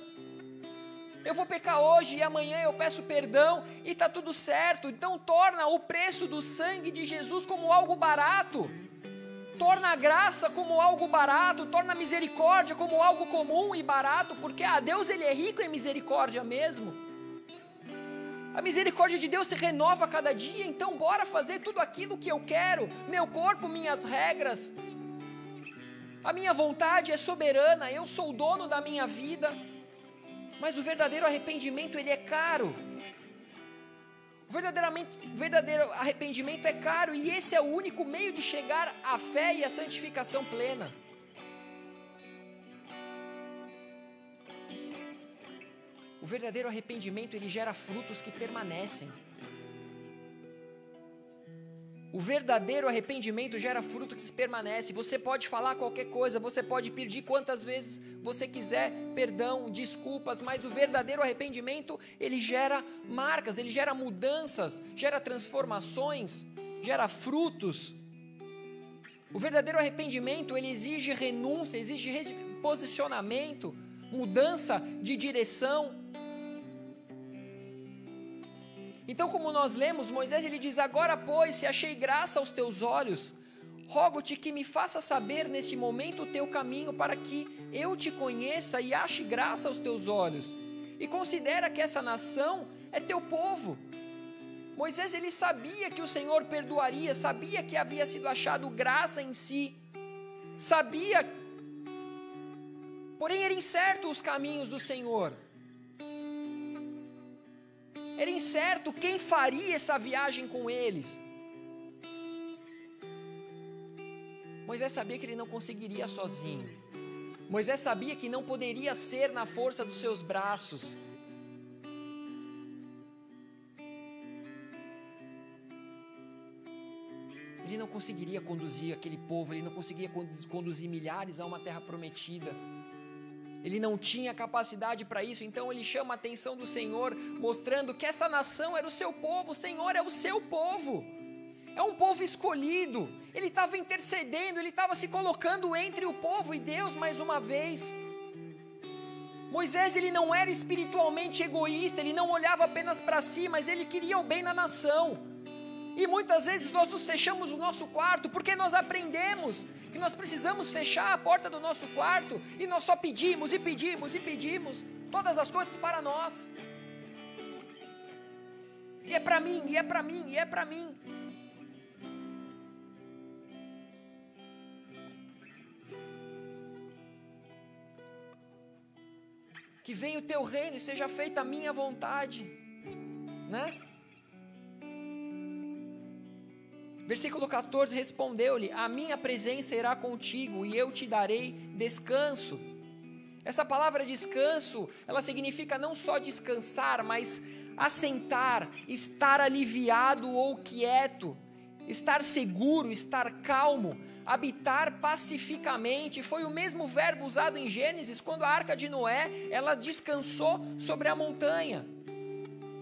Eu vou pecar hoje e amanhã eu peço perdão e está tudo certo. Então torna o preço do sangue de Jesus como algo barato. Torna a graça como algo barato, torna a misericórdia como algo comum e barato, porque ah, Deus ele é rico em misericórdia mesmo. A misericórdia de Deus se renova a cada dia, então bora fazer tudo aquilo que eu quero, meu corpo, minhas regras. A minha vontade é soberana, eu sou o dono da minha vida. Mas o verdadeiro arrependimento, ele é caro. O verdadeiro arrependimento é caro e esse é o único meio de chegar à fé e à santificação plena. O verdadeiro arrependimento ele gera frutos que permanecem. O verdadeiro arrependimento gera fruto que permanece. Você pode falar qualquer coisa, você pode pedir quantas vezes você quiser perdão, desculpas, mas o verdadeiro arrependimento, ele gera marcas, ele gera mudanças, gera transformações, gera frutos. O verdadeiro arrependimento, ele exige renúncia, exige posicionamento, mudança de direção, Então, como nós lemos, Moisés ele diz: Agora, pois, se achei graça aos teus olhos, rogo-te que me faça saber neste momento o teu caminho, para que eu te conheça e ache graça aos teus olhos. E considera que essa nação é teu povo. Moisés ele sabia que o Senhor perdoaria, sabia que havia sido achado graça em si, sabia, porém era incerto os caminhos do Senhor. Era incerto quem faria essa viagem com eles. Moisés sabia que ele não conseguiria sozinho. Moisés sabia que não poderia ser na força dos seus braços. Ele não conseguiria conduzir aquele povo, ele não conseguiria conduzir milhares a uma terra prometida. Ele não tinha capacidade para isso, então ele chama a atenção do Senhor, mostrando que essa nação era o seu povo, o Senhor é o seu povo. É um povo escolhido. Ele estava intercedendo, ele estava se colocando entre o povo e Deus mais uma vez. Moisés ele não era espiritualmente egoísta, ele não olhava apenas para si, mas ele queria o bem na nação. E muitas vezes nós nos fechamos no nosso quarto porque nós aprendemos que nós precisamos fechar a porta do nosso quarto e nós só pedimos e pedimos e pedimos todas as coisas para nós. E é para mim, e é para mim, e é para mim. Que venha o teu reino e seja feita a minha vontade, né? Versículo 14: Respondeu-lhe: A minha presença irá contigo e eu te darei descanso. Essa palavra descanso, ela significa não só descansar, mas assentar, estar aliviado ou quieto, estar seguro, estar calmo, habitar pacificamente. Foi o mesmo verbo usado em Gênesis quando a arca de Noé, ela descansou sobre a montanha.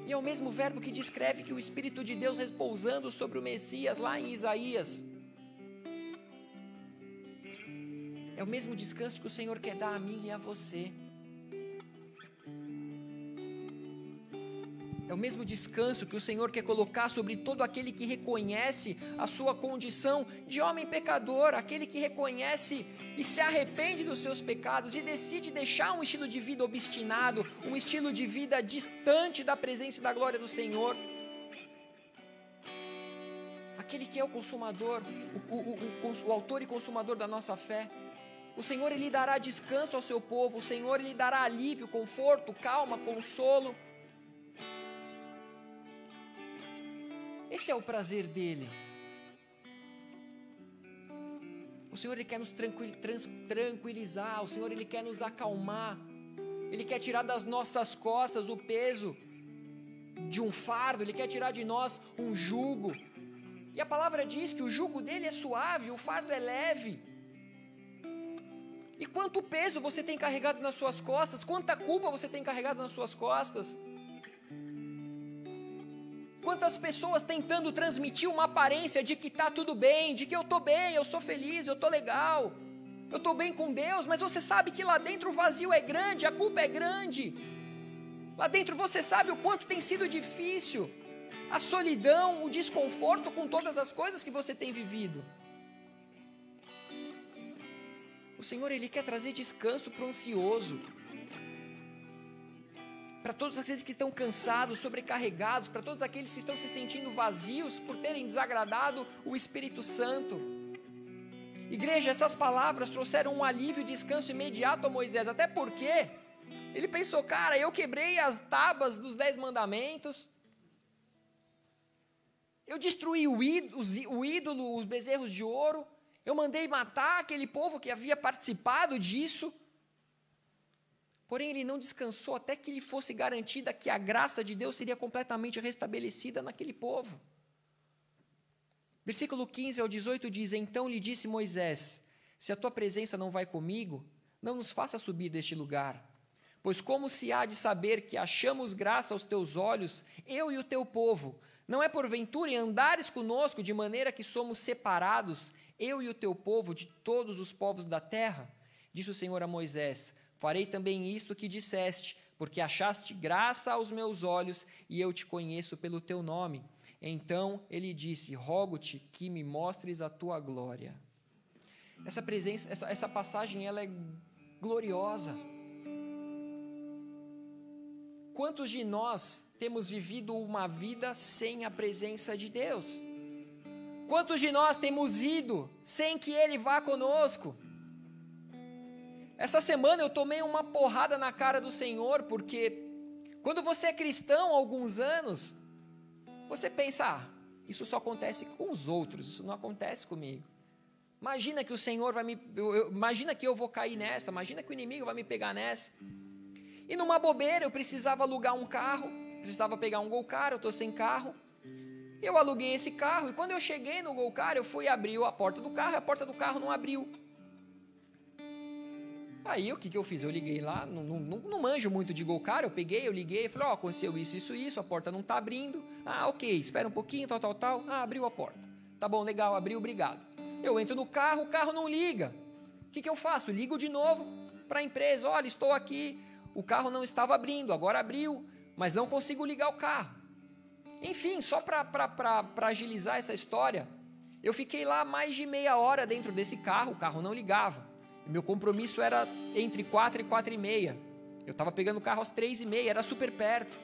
E é o mesmo verbo que descreve que o Espírito de Deus repousando sobre o Messias lá em Isaías. É o mesmo descanso que o Senhor quer dar a mim e a você. É o mesmo descanso que o Senhor quer colocar sobre todo aquele que reconhece a sua condição de homem pecador, aquele que reconhece e se arrepende dos seus pecados e decide deixar um estilo de vida obstinado, um estilo de vida distante da presença e da glória do Senhor. Aquele que é o consumador, o, o, o, o autor e consumador da nossa fé. O Senhor ele dará descanso ao seu povo, o Senhor ele dará alívio, conforto, calma, consolo. Esse é o prazer dele. O Senhor ele quer nos tranquilizar, o Senhor ele quer nos acalmar. Ele quer tirar das nossas costas o peso de um fardo, ele quer tirar de nós um jugo. E a palavra diz que o jugo dele é suave, o fardo é leve. E quanto peso você tem carregado nas suas costas? Quanta culpa você tem carregado nas suas costas? Quantas pessoas tentando transmitir uma aparência de que está tudo bem, de que eu estou bem, eu sou feliz, eu estou legal, eu estou bem com Deus, mas você sabe que lá dentro o vazio é grande, a culpa é grande. Lá dentro você sabe o quanto tem sido difícil, a solidão, o desconforto com todas as coisas que você tem vivido. O Senhor, Ele quer trazer descanso para o ansioso para todos aqueles que estão cansados, sobrecarregados, para todos aqueles que estão se sentindo vazios por terem desagradado o Espírito Santo. Igreja, essas palavras trouxeram um alívio e descanso imediato a Moisés, até porque ele pensou, cara, eu quebrei as tábuas dos dez mandamentos, Eu destruí o ídolo, o ídolo, os bezerros de ouro. Eu mandei matar aquele povo que havia participado disso. Porém, ele não descansou até que lhe fosse garantida que a graça de Deus seria completamente restabelecida naquele povo. Versículo 15 ao 18 diz: Então lhe disse Moisés: Se a tua presença não vai comigo, não nos faça subir deste lugar. Pois como se há de saber que achamos graça aos teus olhos, eu e o teu povo? Não é porventura em andares conosco de maneira que somos separados, eu e o teu povo, de todos os povos da terra? Disse o Senhor a Moisés: Farei também isto que disseste, porque achaste graça aos meus olhos e eu te conheço pelo teu nome. Então ele disse: Rogo-te que me mostres a tua glória. Essa presença, essa, essa passagem, ela é gloriosa. Quantos de nós temos vivido uma vida sem a presença de Deus? Quantos de nós temos ido sem que Ele vá conosco? Essa semana eu tomei uma porrada na cara do Senhor, porque quando você é cristão há alguns anos, você pensa, ah, isso só acontece com os outros, isso não acontece comigo. Imagina que o Senhor vai me. Eu, eu, imagina que eu vou cair nessa, imagina que o inimigo vai me pegar nessa. E numa bobeira, eu precisava alugar um carro, precisava pegar um Golcar, eu estou sem carro. Eu aluguei esse carro e quando eu cheguei no Golcar, eu fui abrir a porta do carro e a porta do carro não abriu. Aí o que, que eu fiz? Eu liguei lá, não, não, não manjo muito de Golcar, eu peguei, eu liguei, falei, ó, oh, aconteceu isso, isso, isso, a porta não está abrindo. Ah, ok, espera um pouquinho, tal, tal, tal. Ah, abriu a porta. Tá bom, legal, abriu, obrigado. Eu entro no carro, o carro não liga. O que, que eu faço? Ligo de novo para a empresa, olha, estou aqui, o carro não estava abrindo, agora abriu, mas não consigo ligar o carro. Enfim, só para agilizar essa história, eu fiquei lá mais de meia hora dentro desse carro, o carro não ligava. Meu compromisso era entre quatro e quatro e meia. Eu estava pegando o carro às três e meia, era super perto.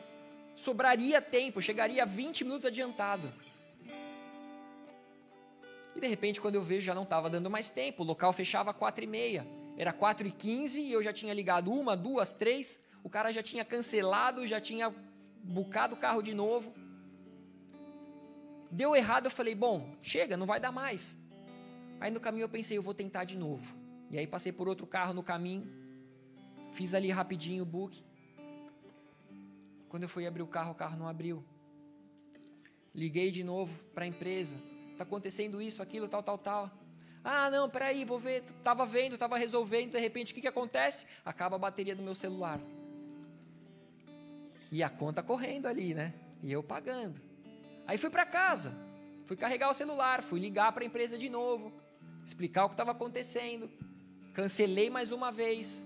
Sobraria tempo, chegaria 20 minutos adiantado. E de repente, quando eu vejo, já não estava dando mais tempo. O local fechava às quatro e meia. Era 4 e 15 e eu já tinha ligado uma, duas, três. O cara já tinha cancelado, já tinha bucado o carro de novo. Deu errado, eu falei, bom, chega, não vai dar mais. Aí no caminho eu pensei, eu vou tentar de novo. E aí passei por outro carro no caminho, fiz ali rapidinho o book. Quando eu fui abrir o carro, o carro não abriu. Liguei de novo para a empresa. Está acontecendo isso, aquilo, tal, tal, tal. Ah, não, peraí, vou ver. Estava vendo, estava resolvendo, de repente o que, que acontece? Acaba a bateria do meu celular. E a conta correndo ali, né? E eu pagando. Aí fui para casa, fui carregar o celular, fui ligar para a empresa de novo, explicar o que estava acontecendo. Cancelei mais uma vez.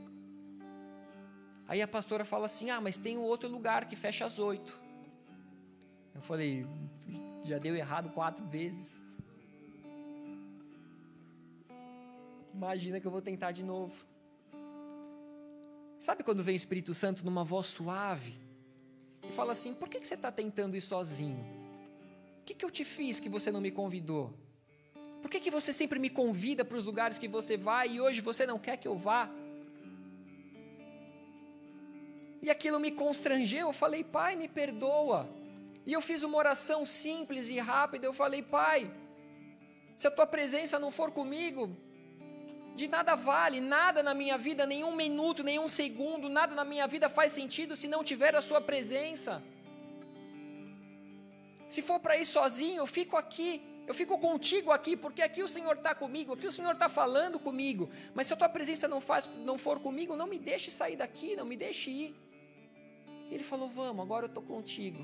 Aí a pastora fala assim: Ah, mas tem um outro lugar que fecha às oito. Eu falei: Já deu errado quatro vezes. Imagina que eu vou tentar de novo. Sabe quando vem o Espírito Santo numa voz suave e fala assim: por que, você está tentando ir sozinho? O que, que eu te fiz que você não me convidou? Por que, que você sempre me convida para os lugares que você vai e hoje você não quer que eu vá? E aquilo me constrangeu. Eu falei, pai, me perdoa. E eu fiz uma oração simples e rápida. Eu falei, pai, se a tua presença não for comigo, de nada vale, nada na minha vida, nenhum minuto, nenhum segundo, nada na minha vida faz sentido se não tiver a Sua presença. Se for para ir sozinho, eu fico aqui, eu fico contigo aqui, porque aqui o Senhor está comigo, aqui o Senhor está falando comigo. Mas se a tua presença não, faz, não for comigo, não me deixe sair daqui, não me deixe ir. E ele falou: Vamos, agora eu estou contigo.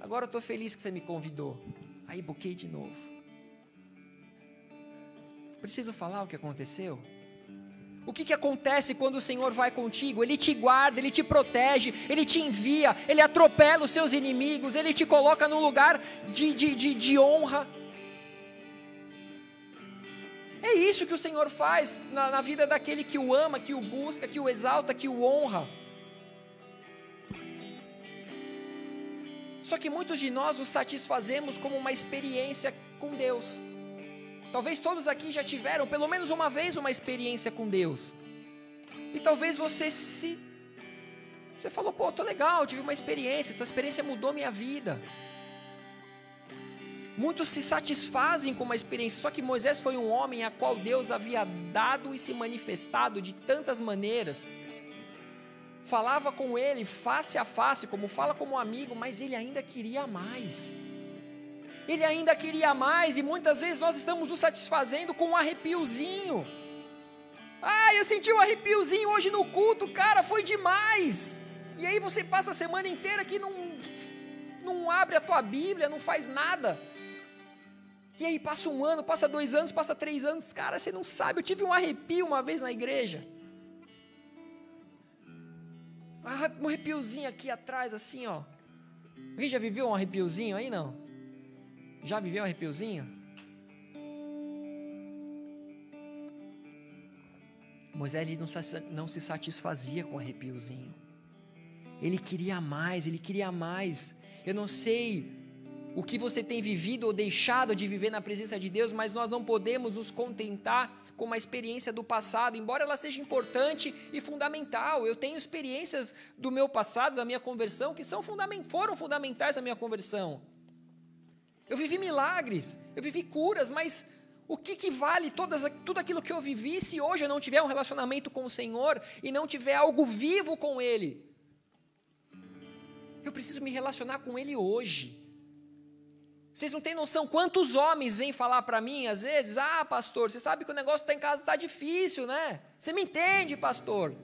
Agora eu estou feliz que você me convidou. Aí buquei de novo. Preciso falar o que aconteceu? O que, que acontece quando o Senhor vai contigo? Ele te guarda, ele te protege, ele te envia, ele atropela os seus inimigos, ele te coloca num lugar de, de, de, de honra. É isso que o Senhor faz na, na vida daquele que o ama, que o busca, que o exalta, que o honra. Só que muitos de nós os satisfazemos como uma experiência com Deus. Talvez todos aqui já tiveram pelo menos uma vez uma experiência com Deus. E talvez você se você falou, pô, tô legal, tive uma experiência, essa experiência mudou minha vida. Muitos se satisfazem com uma experiência, só que Moisés foi um homem a qual Deus havia dado e se manifestado de tantas maneiras. Falava com ele face a face, como fala como amigo, mas ele ainda queria mais. Ele ainda queria mais e muitas vezes nós estamos nos satisfazendo com um arrepiozinho. Ah, eu senti um arrepiozinho hoje no culto, cara, foi demais. E aí você passa a semana inteira que não, não abre a tua Bíblia, não faz nada. E aí passa um ano, passa dois anos, passa três anos, cara, você não sabe. Eu tive um arrepio uma vez na igreja. Um arrepiozinho aqui atrás, assim, ó. Alguém já viveu um arrepiozinho aí, não? Já viveu um arrepiozinho? Moisés não se satisfazia com o arrepiozinho. Ele queria mais, ele queria mais. Eu não sei o que você tem vivido ou deixado de viver na presença de Deus, mas nós não podemos nos contentar com uma experiência do passado, embora ela seja importante e fundamental. Eu tenho experiências do meu passado, da minha conversão, que são fundament foram fundamentais na minha conversão. Eu vivi milagres, eu vivi curas, mas o que, que vale todas, tudo aquilo que eu vivi se hoje eu não tiver um relacionamento com o Senhor e não tiver algo vivo com Ele? Eu preciso me relacionar com Ele hoje. Vocês não têm noção quantos homens vêm falar para mim, às vezes, ah, pastor, você sabe que o negócio está em casa está difícil, né? Você me entende, pastor?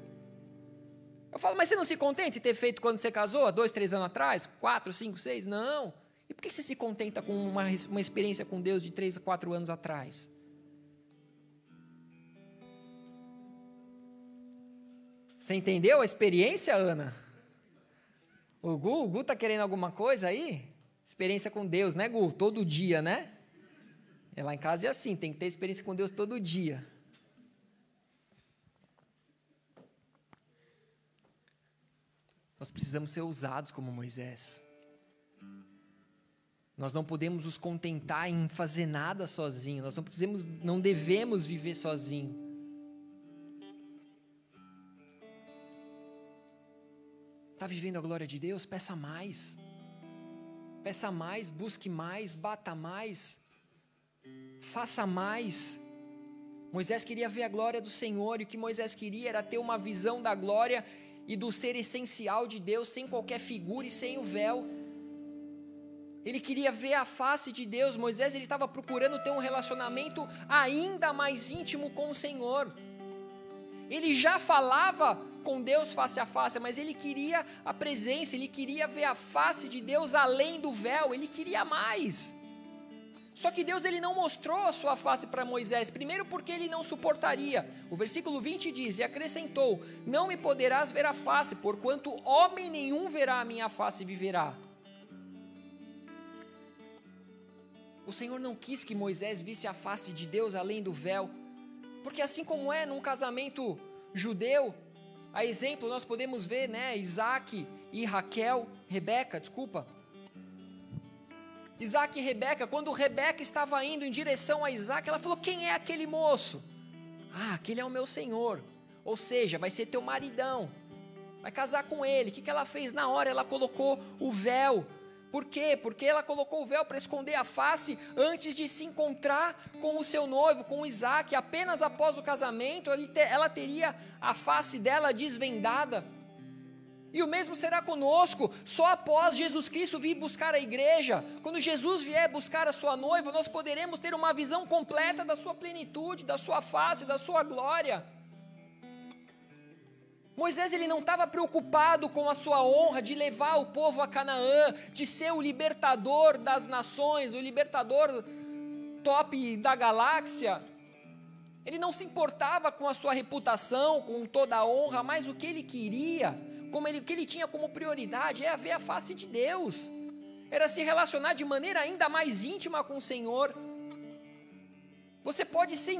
Eu falo, mas você não se contenta em ter feito quando você casou, há dois, três anos atrás? Quatro, cinco, seis? Não. E por que você se contenta com uma, uma experiência com Deus de três a quatro anos atrás? Você entendeu a experiência, Ana? O Gu, o Gu tá querendo alguma coisa aí? Experiência com Deus, né, Gu? Todo dia, né? É lá em casa é assim, tem que ter experiência com Deus todo dia. Nós precisamos ser ousados como Moisés. Nós não podemos nos contentar em fazer nada sozinho. Nós não precisamos, não devemos viver sozinho. Está vivendo a glória de Deus? Peça mais peça mais, busque mais, bata mais, faça mais. Moisés queria ver a glória do Senhor, e o que Moisés queria era ter uma visão da glória e do ser essencial de Deus, sem qualquer figura e sem o véu. Ele queria ver a face de Deus. Moisés ele estava procurando ter um relacionamento ainda mais íntimo com o Senhor. Ele já falava com Deus face a face, mas ele queria a presença, ele queria ver a face de Deus além do véu, ele queria mais. Só que Deus ele não mostrou a sua face para Moisés, primeiro porque ele não suportaria. O versículo 20 diz: E acrescentou: Não me poderás ver a face, porquanto homem nenhum verá a minha face e viverá. O Senhor não quis que Moisés visse a face de Deus além do véu, porque assim como é num casamento judeu, a exemplo, nós podemos ver, né, Isaac e Raquel, Rebeca, desculpa. Isaac e Rebeca, quando Rebeca estava indo em direção a Isaac, ela falou: Quem é aquele moço? Ah, aquele é o meu senhor. Ou seja, vai ser teu maridão. Vai casar com ele. O que, que ela fez? Na hora ela colocou o véu por quê? Porque ela colocou o véu para esconder a face antes de se encontrar com o seu noivo, com Isaac. Apenas após o casamento, ela teria a face dela desvendada. E o mesmo será conosco, só após Jesus Cristo vir buscar a igreja, quando Jesus vier buscar a sua noiva, nós poderemos ter uma visão completa da sua plenitude, da sua face, da sua glória. Moisés ele não estava preocupado com a sua honra de levar o povo a Canaã, de ser o libertador das nações, o libertador top da galáxia. Ele não se importava com a sua reputação, com toda a honra, mas o que ele queria, como ele, o que ele tinha como prioridade é ver a face de Deus, era se relacionar de maneira ainda mais íntima com o Senhor. Você pode ser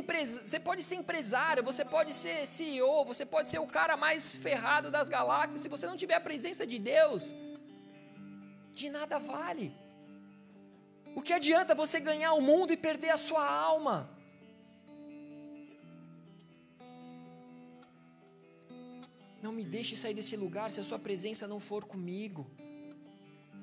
você pode ser empresário, você pode ser CEO, você pode ser o cara mais ferrado das galáxias. Se você não tiver a presença de Deus, de nada vale. O que adianta você ganhar o mundo e perder a sua alma? Não me deixe sair desse lugar se a sua presença não for comigo.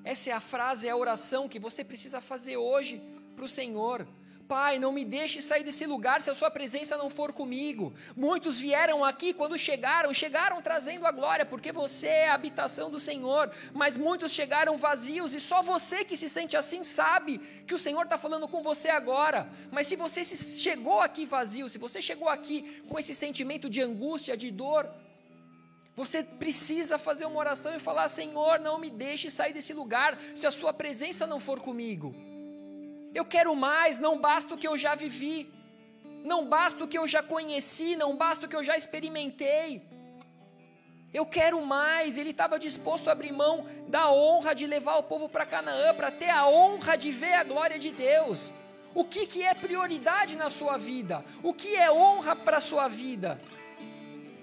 Essa é a frase, é a oração que você precisa fazer hoje para o Senhor. Pai, não me deixe sair desse lugar se a sua presença não for comigo. Muitos vieram aqui quando chegaram, chegaram trazendo a glória, porque você é a habitação do Senhor. Mas muitos chegaram vazios e só você que se sente assim sabe que o Senhor está falando com você agora. Mas se você chegou aqui vazio, se você chegou aqui com esse sentimento de angústia, de dor, você precisa fazer uma oração e falar: Senhor, não me deixe sair desse lugar se a sua presença não for comigo. Eu quero mais, não basta o que eu já vivi, não basta o que eu já conheci, não basta o que eu já experimentei. Eu quero mais. Ele estava disposto a abrir mão da honra de levar o povo para Canaã, para ter a honra de ver a glória de Deus. O que, que é prioridade na sua vida? O que é honra para a sua vida?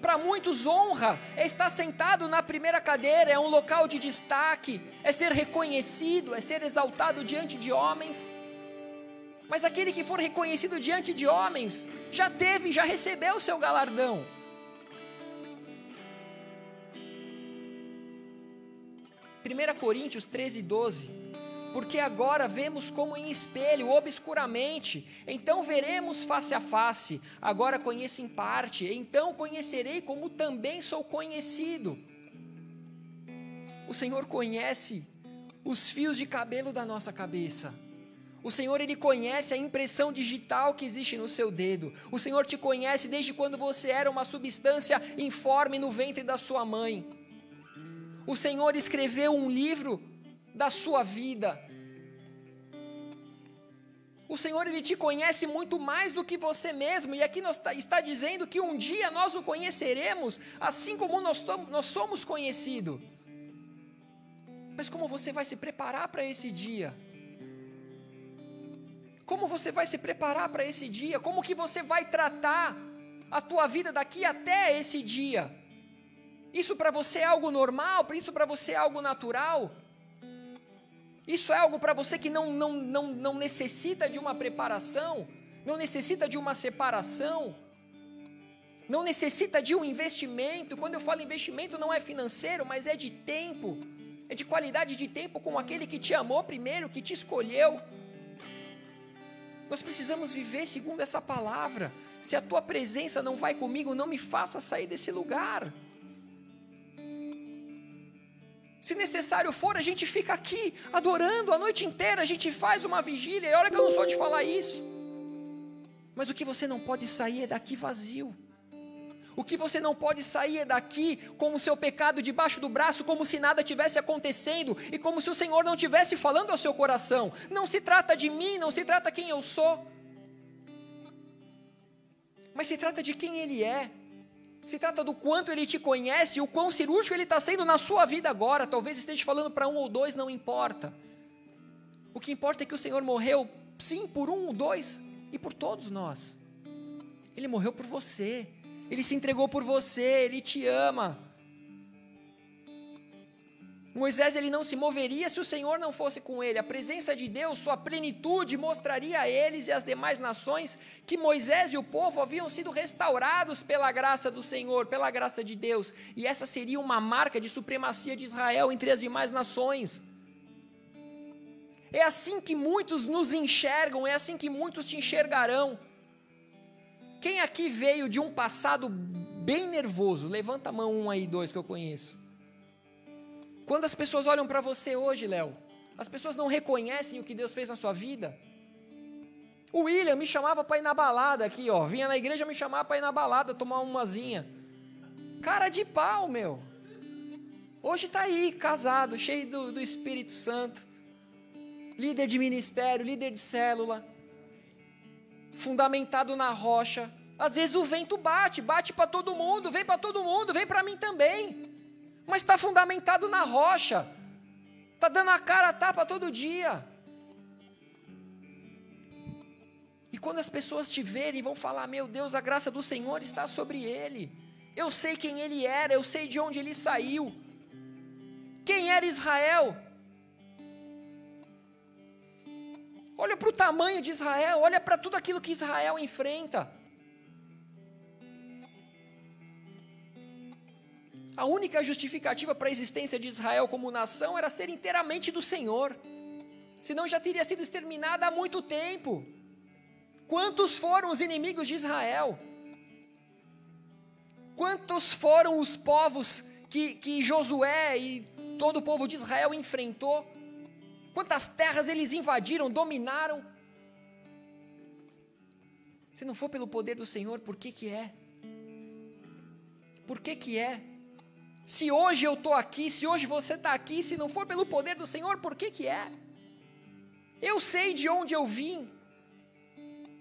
Para muitos, honra é estar sentado na primeira cadeira, é um local de destaque, é ser reconhecido, é ser exaltado diante de homens. Mas aquele que for reconhecido diante de homens, já teve, já recebeu o seu galardão. Primeira Coríntios 13, 12. Porque agora vemos como em espelho, obscuramente, então veremos face a face. Agora conheço em parte, então conhecerei como também sou conhecido. O Senhor conhece os fios de cabelo da nossa cabeça. O Senhor ele conhece a impressão digital que existe no seu dedo. O Senhor te conhece desde quando você era uma substância informe no ventre da sua mãe. O Senhor escreveu um livro da sua vida. O Senhor ele te conhece muito mais do que você mesmo, e aqui nós tá, está dizendo que um dia nós o conheceremos, assim como nós, nós somos conhecidos. Mas como você vai se preparar para esse dia? Como você vai se preparar para esse dia? Como que você vai tratar a tua vida daqui até esse dia? Isso para você é algo normal? Isso para você é algo natural? Isso é algo para você que não, não, não, não necessita de uma preparação? Não necessita de uma separação? Não necessita de um investimento? Quando eu falo investimento, não é financeiro, mas é de tempo. É de qualidade de tempo com aquele que te amou primeiro, que te escolheu. Nós precisamos viver segundo essa palavra. Se a tua presença não vai comigo, não me faça sair desse lugar. Se necessário for, a gente fica aqui adorando a noite inteira, a gente faz uma vigília. E olha que eu não sou de falar isso. Mas o que você não pode sair é daqui vazio. O que você não pode sair é daqui com o seu pecado debaixo do braço, como se nada tivesse acontecendo e como se o Senhor não tivesse falando ao seu coração. Não se trata de mim, não se trata quem eu sou, mas se trata de quem Ele é. Se trata do quanto Ele te conhece e o quão cirúrgico Ele está sendo na sua vida agora. Talvez esteja falando para um ou dois, não importa. O que importa é que o Senhor morreu, sim, por um ou dois e por todos nós. Ele morreu por você. Ele se entregou por você, ele te ama. Moisés ele não se moveria se o Senhor não fosse com ele. A presença de Deus, sua plenitude, mostraria a eles e às demais nações que Moisés e o povo haviam sido restaurados pela graça do Senhor, pela graça de Deus. E essa seria uma marca de supremacia de Israel entre as demais nações. É assim que muitos nos enxergam, é assim que muitos te enxergarão. Quem aqui veio de um passado bem nervoso? Levanta a mão um aí, dois que eu conheço. Quando as pessoas olham para você hoje, Léo, as pessoas não reconhecem o que Deus fez na sua vida. O William me chamava para ir na balada aqui, ó. Vinha na igreja me chamar para ir na balada, tomar umazinha. Cara de pau, meu. Hoje está aí, casado, cheio do, do Espírito Santo. Líder de ministério, líder de célula fundamentado na rocha. Às vezes o vento bate, bate para todo mundo, vem para todo mundo, vem para mim também. Mas está fundamentado na rocha. Está dando a cara a tapa todo dia. E quando as pessoas te verem, vão falar: Meu Deus, a graça do Senhor está sobre ele. Eu sei quem ele era, eu sei de onde ele saiu. Quem era Israel? Olha para o tamanho de Israel, olha para tudo aquilo que Israel enfrenta. A única justificativa para a existência de Israel como nação era ser inteiramente do Senhor. senão já teria sido exterminada há muito tempo. Quantos foram os inimigos de Israel? Quantos foram os povos que, que Josué e todo o povo de Israel enfrentou? Quantas terras eles invadiram, dominaram? Se não for pelo poder do Senhor, por que que é? Por que que é? Se hoje eu estou aqui, se hoje você está aqui, se não for pelo poder do Senhor, por que que é? Eu sei de onde eu vim,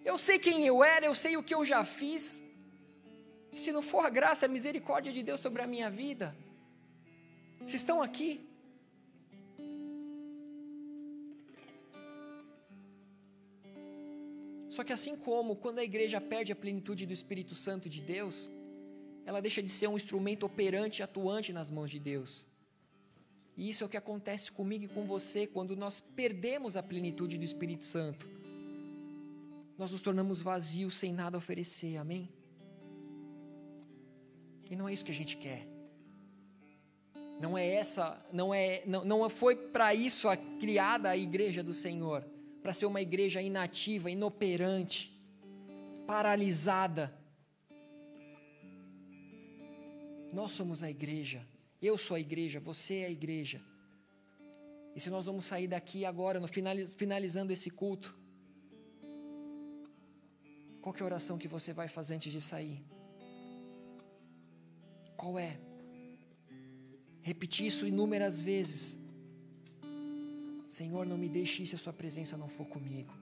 eu sei quem eu era, eu sei o que eu já fiz. Se não for a graça, a misericórdia de Deus sobre a minha vida, vocês estão aqui. Só que assim como quando a igreja perde a plenitude do Espírito Santo de Deus, ela deixa de ser um instrumento operante e atuante nas mãos de Deus. E isso é o que acontece comigo e com você quando nós perdemos a plenitude do Espírito Santo. Nós nos tornamos vazios sem nada oferecer, amém? E não é isso que a gente quer. Não é essa, não é, não, não foi para isso a criada a igreja do Senhor para ser uma igreja inativa, inoperante, paralisada. Nós somos a igreja, eu sou a igreja, você é a igreja. E se nós vamos sair daqui agora, no finalizando esse culto, qual é a oração que você vai fazer antes de sair? Qual é? Repetir isso inúmeras vezes. Senhor, não me deixe ir se a Sua presença não for comigo.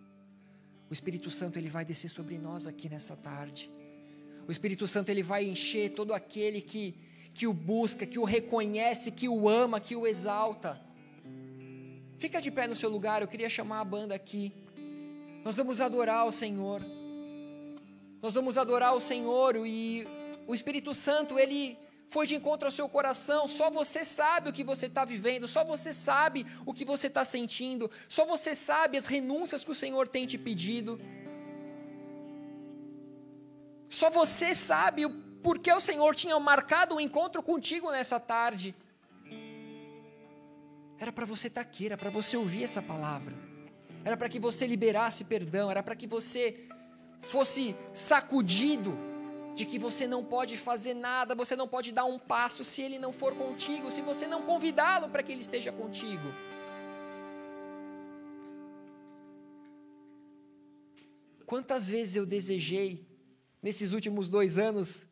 O Espírito Santo ele vai descer sobre nós aqui nessa tarde. O Espírito Santo ele vai encher todo aquele que que o busca, que o reconhece, que o ama, que o exalta. Fica de pé no seu lugar, eu queria chamar a banda aqui. Nós vamos adorar o Senhor. Nós vamos adorar o Senhor e o Espírito Santo ele foi de encontro ao seu coração, só você sabe o que você está vivendo, só você sabe o que você está sentindo, só você sabe as renúncias que o Senhor tem te pedido. Só você sabe o porquê o Senhor tinha marcado um encontro contigo nessa tarde. Era para você estar tá aqui, era para você ouvir essa palavra, era para que você liberasse perdão, era para que você fosse sacudido de que você não pode fazer nada, você não pode dar um passo se ele não for contigo, se você não convidá-lo para que ele esteja contigo. Quantas vezes eu desejei, nesses últimos dois anos,